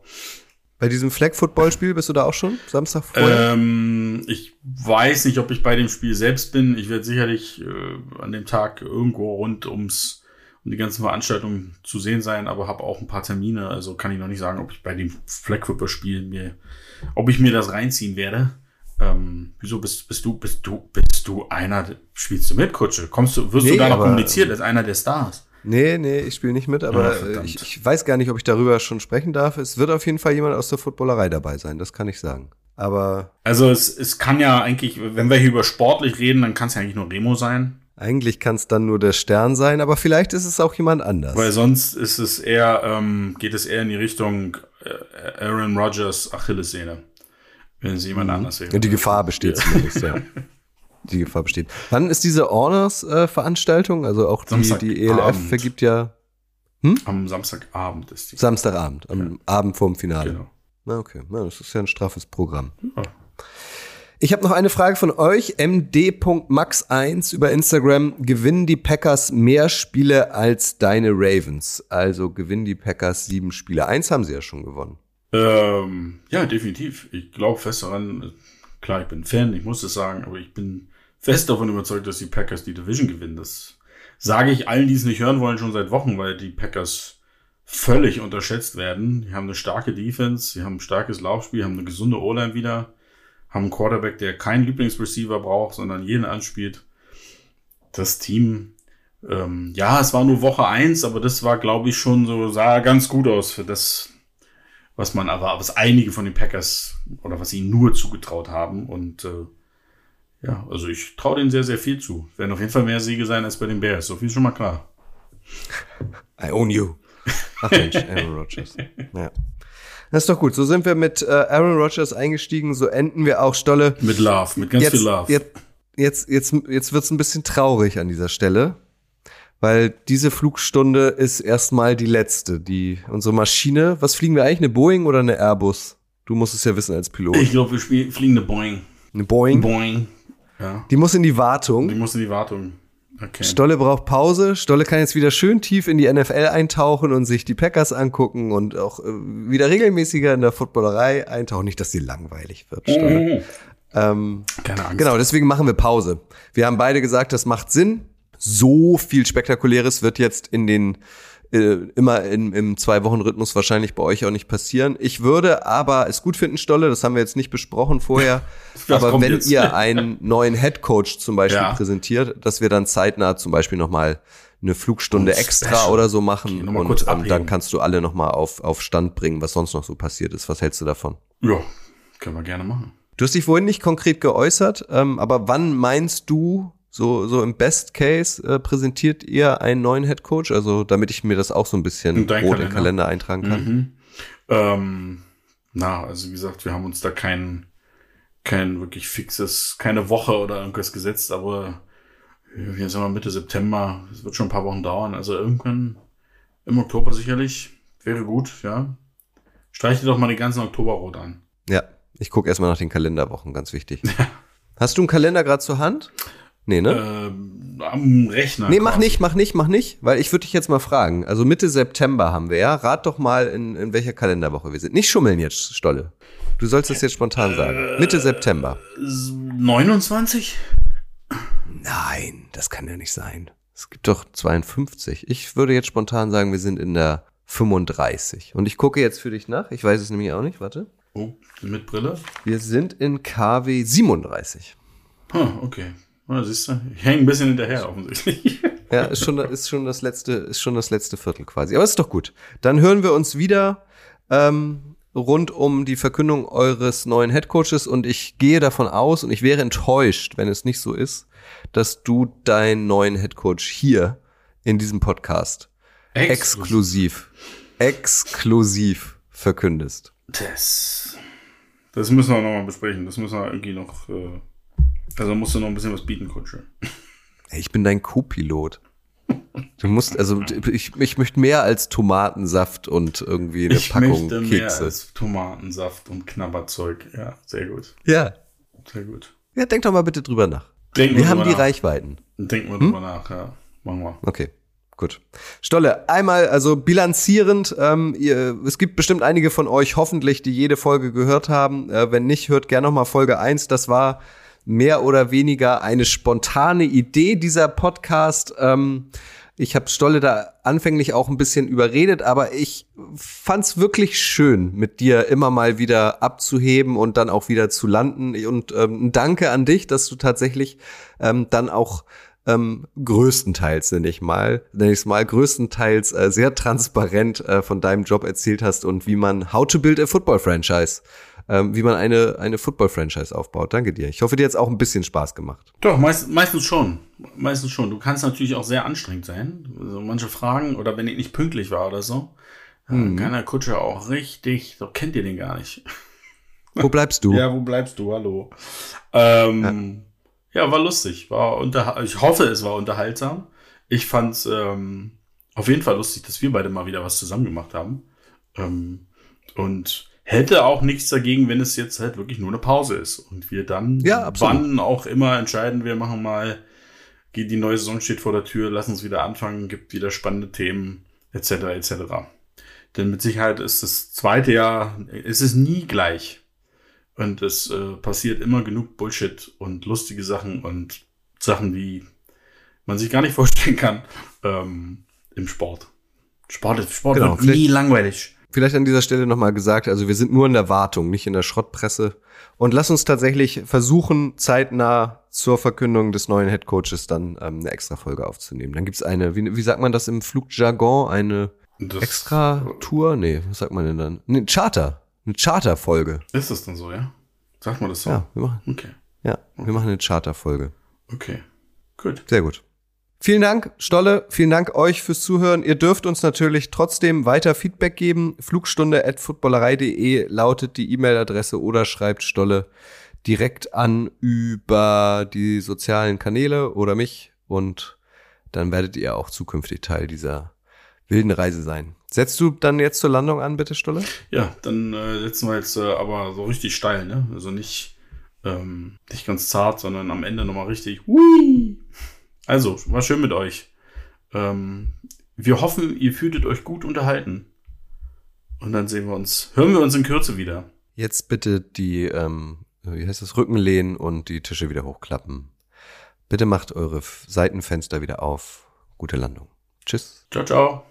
bei diesem Flag-Football-Spiel bist du da auch schon? Samstag vorher? Ähm, ich weiß nicht, ob ich bei dem Spiel selbst bin. Ich werde sicherlich äh, an dem Tag irgendwo rund ums um die ganzen Veranstaltungen zu sehen sein, aber habe auch ein paar Termine. Also kann ich noch nicht sagen, ob ich bei dem Flag Football-Spiel mir, ob ich mir das reinziehen werde. Ähm, wieso bist, bist du, bist du, bist du einer, spielst du mit, Kutsche? Kommst du, wirst nee, du da noch kommuniziert als einer der Stars? Nee, nee, ich spiele nicht mit, aber ja, ich, ich, weiß gar nicht, ob ich darüber schon sprechen darf. Es wird auf jeden Fall jemand aus der Footballerei dabei sein, das kann ich sagen. Aber. Also es, es kann ja eigentlich, wenn wir hier über sportlich reden, dann kann es ja eigentlich nur Remo sein. Eigentlich kann es dann nur der Stern sein, aber vielleicht ist es auch jemand anders. Weil sonst ist es eher, ähm, geht es eher in die Richtung äh, Aaron Rodgers Achillessehne. Wenn es jemand mhm. anders wäre. Die Gefahr besteht zumindest, ja. Die Gefahr besteht. Wann ist diese Honors-Veranstaltung? Äh, also auch die, die ELF vergibt ja. Hm? Am Samstagabend ist die. Samstagabend, am ja. Abend vorm Finale. Genau. Na, okay. Na, das ist ja ein straffes Programm. Ja. Ich habe noch eine Frage von euch. md.max1 über Instagram. Gewinnen die Packers mehr Spiele als deine Ravens? Also gewinnen die Packers sieben Spiele. Eins haben sie ja schon gewonnen. Ähm, ja, definitiv. Ich glaube fest daran, klar, ich bin Fan, ich muss das sagen, aber ich bin fest davon überzeugt, dass die Packers die Division gewinnen. Das sage ich allen, die es nicht hören wollen, schon seit Wochen, weil die Packers völlig unterschätzt werden. Die haben eine starke Defense, sie haben ein starkes Laufspiel, haben eine gesunde O-Line wieder, haben einen Quarterback, der keinen Lieblingsreceiver braucht, sondern jeden anspielt. Das Team, ähm, ja, es war nur Woche eins, aber das war, glaube ich, schon so, sah ganz gut aus für das, was man aber, was einige von den Packers oder was ihnen nur zugetraut haben. Und äh, ja, also ich traue denen sehr, sehr viel zu. Werden auf jeden Fall mehr Siege sein als bei den Bears. So viel ist schon mal klar. I own you. Ach Mensch, Aaron Rodgers. Ja. Das ist doch gut. So sind wir mit äh, Aaron Rodgers eingestiegen. So enden wir auch Stolle. Mit Love, mit ganz jetzt, viel Love. Jetzt, jetzt, jetzt, jetzt wird's ein bisschen traurig an dieser Stelle weil diese Flugstunde ist erstmal die letzte. Die unsere Maschine, was fliegen wir eigentlich, eine Boeing oder eine Airbus? Du musst es ja wissen als Pilot. Ich glaube, wir fliegen eine Boeing. Eine Boeing? Boeing. Ja. Die muss in die Wartung. Die muss in die Wartung. Okay. Stolle braucht Pause. Stolle kann jetzt wieder schön tief in die NFL eintauchen und sich die Packers angucken und auch äh, wieder regelmäßiger in der Footballerei eintauchen. Nicht, dass sie langweilig wird. Stolle. Mhm. Ähm, Keine Angst. Genau, deswegen machen wir Pause. Wir haben beide gesagt, das macht Sinn so viel Spektakuläres wird jetzt in den äh, immer in, im Zwei-Wochen-Rhythmus wahrscheinlich bei euch auch nicht passieren. Ich würde aber es gut finden, Stolle, das haben wir jetzt nicht besprochen vorher, aber wenn jetzt. ihr einen neuen Head Coach zum Beispiel ja. präsentiert, dass wir dann zeitnah zum Beispiel nochmal eine Flugstunde und extra special. oder so machen und ähm, dann kannst du alle nochmal auf, auf Stand bringen, was sonst noch so passiert ist. Was hältst du davon? Ja, können wir gerne machen. Du hast dich vorhin nicht konkret geäußert, ähm, aber wann meinst du, so, so im Best Case äh, präsentiert ihr einen neuen Head Coach, also damit ich mir das auch so ein bisschen rot Kalender. im Kalender eintragen kann. Mhm. Ähm, na, also wie gesagt, wir haben uns da kein, kein wirklich fixes, keine Woche oder irgendwas gesetzt, aber wir sind mal Mitte September, es wird schon ein paar Wochen dauern, also irgendwann im Oktober sicherlich, wäre gut, ja. Streich dir doch mal die ganzen Oktoberrot an. Ja, ich gucke erstmal nach den Kalenderwochen, ganz wichtig. Hast du einen Kalender gerade zur Hand? Nee, ne? Ähm, am Rechner. nee, mach quasi. nicht, mach nicht, mach nicht, weil ich würde dich jetzt mal fragen. Also Mitte September haben wir ja. Rat doch mal, in, in welcher Kalenderwoche wir sind. Nicht schummeln jetzt, Stolle. Du sollst das jetzt spontan sagen. Mitte September. 29? Nein, das kann ja nicht sein. Es gibt doch 52. Ich würde jetzt spontan sagen, wir sind in der 35. Und ich gucke jetzt für dich nach. Ich weiß es nämlich auch nicht. Warte. Oh, mit Brille? Wir sind in KW 37. Ah, okay. Na, siehst du, ich hänge ein bisschen hinterher offensichtlich. Ja, ist schon, ist schon das letzte, ist schon das letzte Viertel quasi. Aber ist doch gut. Dann hören wir uns wieder ähm, rund um die Verkündung eures neuen Headcoaches und ich gehe davon aus und ich wäre enttäuscht, wenn es nicht so ist, dass du deinen neuen Headcoach hier in diesem Podcast exklusiv, exklusiv verkündest. Das, das müssen wir nochmal besprechen. Das müssen wir irgendwie noch. Äh, also musst du noch ein bisschen was bieten, Kutsche. Ich bin dein Co-Pilot. Du musst, also ich, ich möchte mehr als Tomatensaft und irgendwie eine Ich Packung möchte mehr Kekse. als Tomatensaft und Knabberzeug. Ja, sehr gut. Ja. Sehr gut. Ja, denk doch mal bitte drüber nach. Denken Wir haben die nach. Reichweiten. Denken wir drüber nach, ja. Machen wir. Okay, gut. Stolle, einmal, also bilanzierend, ähm, ihr, es gibt bestimmt einige von euch hoffentlich, die jede Folge gehört haben. Äh, wenn nicht, hört gerne noch mal Folge 1. Das war mehr oder weniger eine spontane Idee dieser Podcast. Ähm, ich habe Stolle da anfänglich auch ein bisschen überredet, aber ich fand's wirklich schön, mit dir immer mal wieder abzuheben und dann auch wieder zu landen. Und ähm, Danke an dich, dass du tatsächlich ähm, dann auch ähm, größtenteils, nenne ich mal, nenne ich mal, größtenteils äh, sehr transparent äh, von deinem Job erzählt hast und wie man How to Build a Football Franchise, ähm, wie man eine, eine Football Franchise aufbaut. Danke dir. Ich hoffe, dir hat's auch ein bisschen Spaß gemacht. Doch, meist, meistens schon. Meistens schon. Du kannst natürlich auch sehr anstrengend sein. Also manche Fragen, oder wenn ich nicht pünktlich war oder so, mhm. kann der Kutscher auch richtig, so kennt ihr den gar nicht. Wo bleibst du? Ja, wo bleibst du? Hallo. Ähm, ja. ja, war lustig. War unter, ich hoffe, es war unterhaltsam. Ich fand's ähm, auf jeden Fall lustig, dass wir beide mal wieder was zusammen gemacht haben. Ähm, und hätte auch nichts dagegen, wenn es jetzt halt wirklich nur eine Pause ist. Und wir dann, Ja, wann auch immer entscheiden, wir machen mal, geht die neue Saison steht vor der Tür, lass uns wieder anfangen, gibt wieder spannende Themen, etc. etc. Denn mit Sicherheit ist das zweite Jahr, ist es nie gleich. Und es äh, passiert immer genug Bullshit und lustige Sachen und Sachen, die man sich gar nicht vorstellen kann ähm, im Sport. Sport, ist, Sport Genau, wird nie langweilig. Vielleicht an dieser Stelle nochmal gesagt, also wir sind nur in der Wartung, nicht in der Schrottpresse. Und lass uns tatsächlich versuchen, zeitnah zur Verkündung des neuen Headcoaches dann ähm, eine extra Folge aufzunehmen. Dann gibt's eine, wie, wie sagt man das im Flugjargon, eine Das- extra Tour? Nee, was sagt man denn dann? Eine Charter. Eine Charter-Folge. Ist das dann so, ja? Sagt man das so? Ja, wir machen, Okay, ja, wir machen eine Charter-Folge. okay. Gut. Sehr gut. Vielen Dank, Stolle. Vielen Dank euch fürs Zuhören. Ihr dürft uns natürlich trotzdem weiter Feedback geben. Flugstunde at footballerei.de lautet die E-Mail-Adresse oder schreibt Stolle direkt an über die sozialen Kanäle oder mich und dann werdet ihr auch zukünftig Teil dieser wilden Reise sein. Setzt du dann jetzt zur Landung an, bitte, Stolle? Ja, dann äh, setzen wir jetzt äh, aber so richtig steil, ne? Also nicht, ähm, nicht ganz zart, sondern am Ende nochmal richtig. Hui! Also, war schön mit euch. Ähm, wir hoffen, ihr fühltet euch gut unterhalten. Und dann sehen wir uns, hören wir uns in Kürze wieder. Jetzt bitte die, ähm, wie heißt das, Rücken lehnen und die Tische wieder hochklappen. Bitte macht eure Seitenfenster wieder auf. Gute Landung. Tschüss. Ciao, ciao.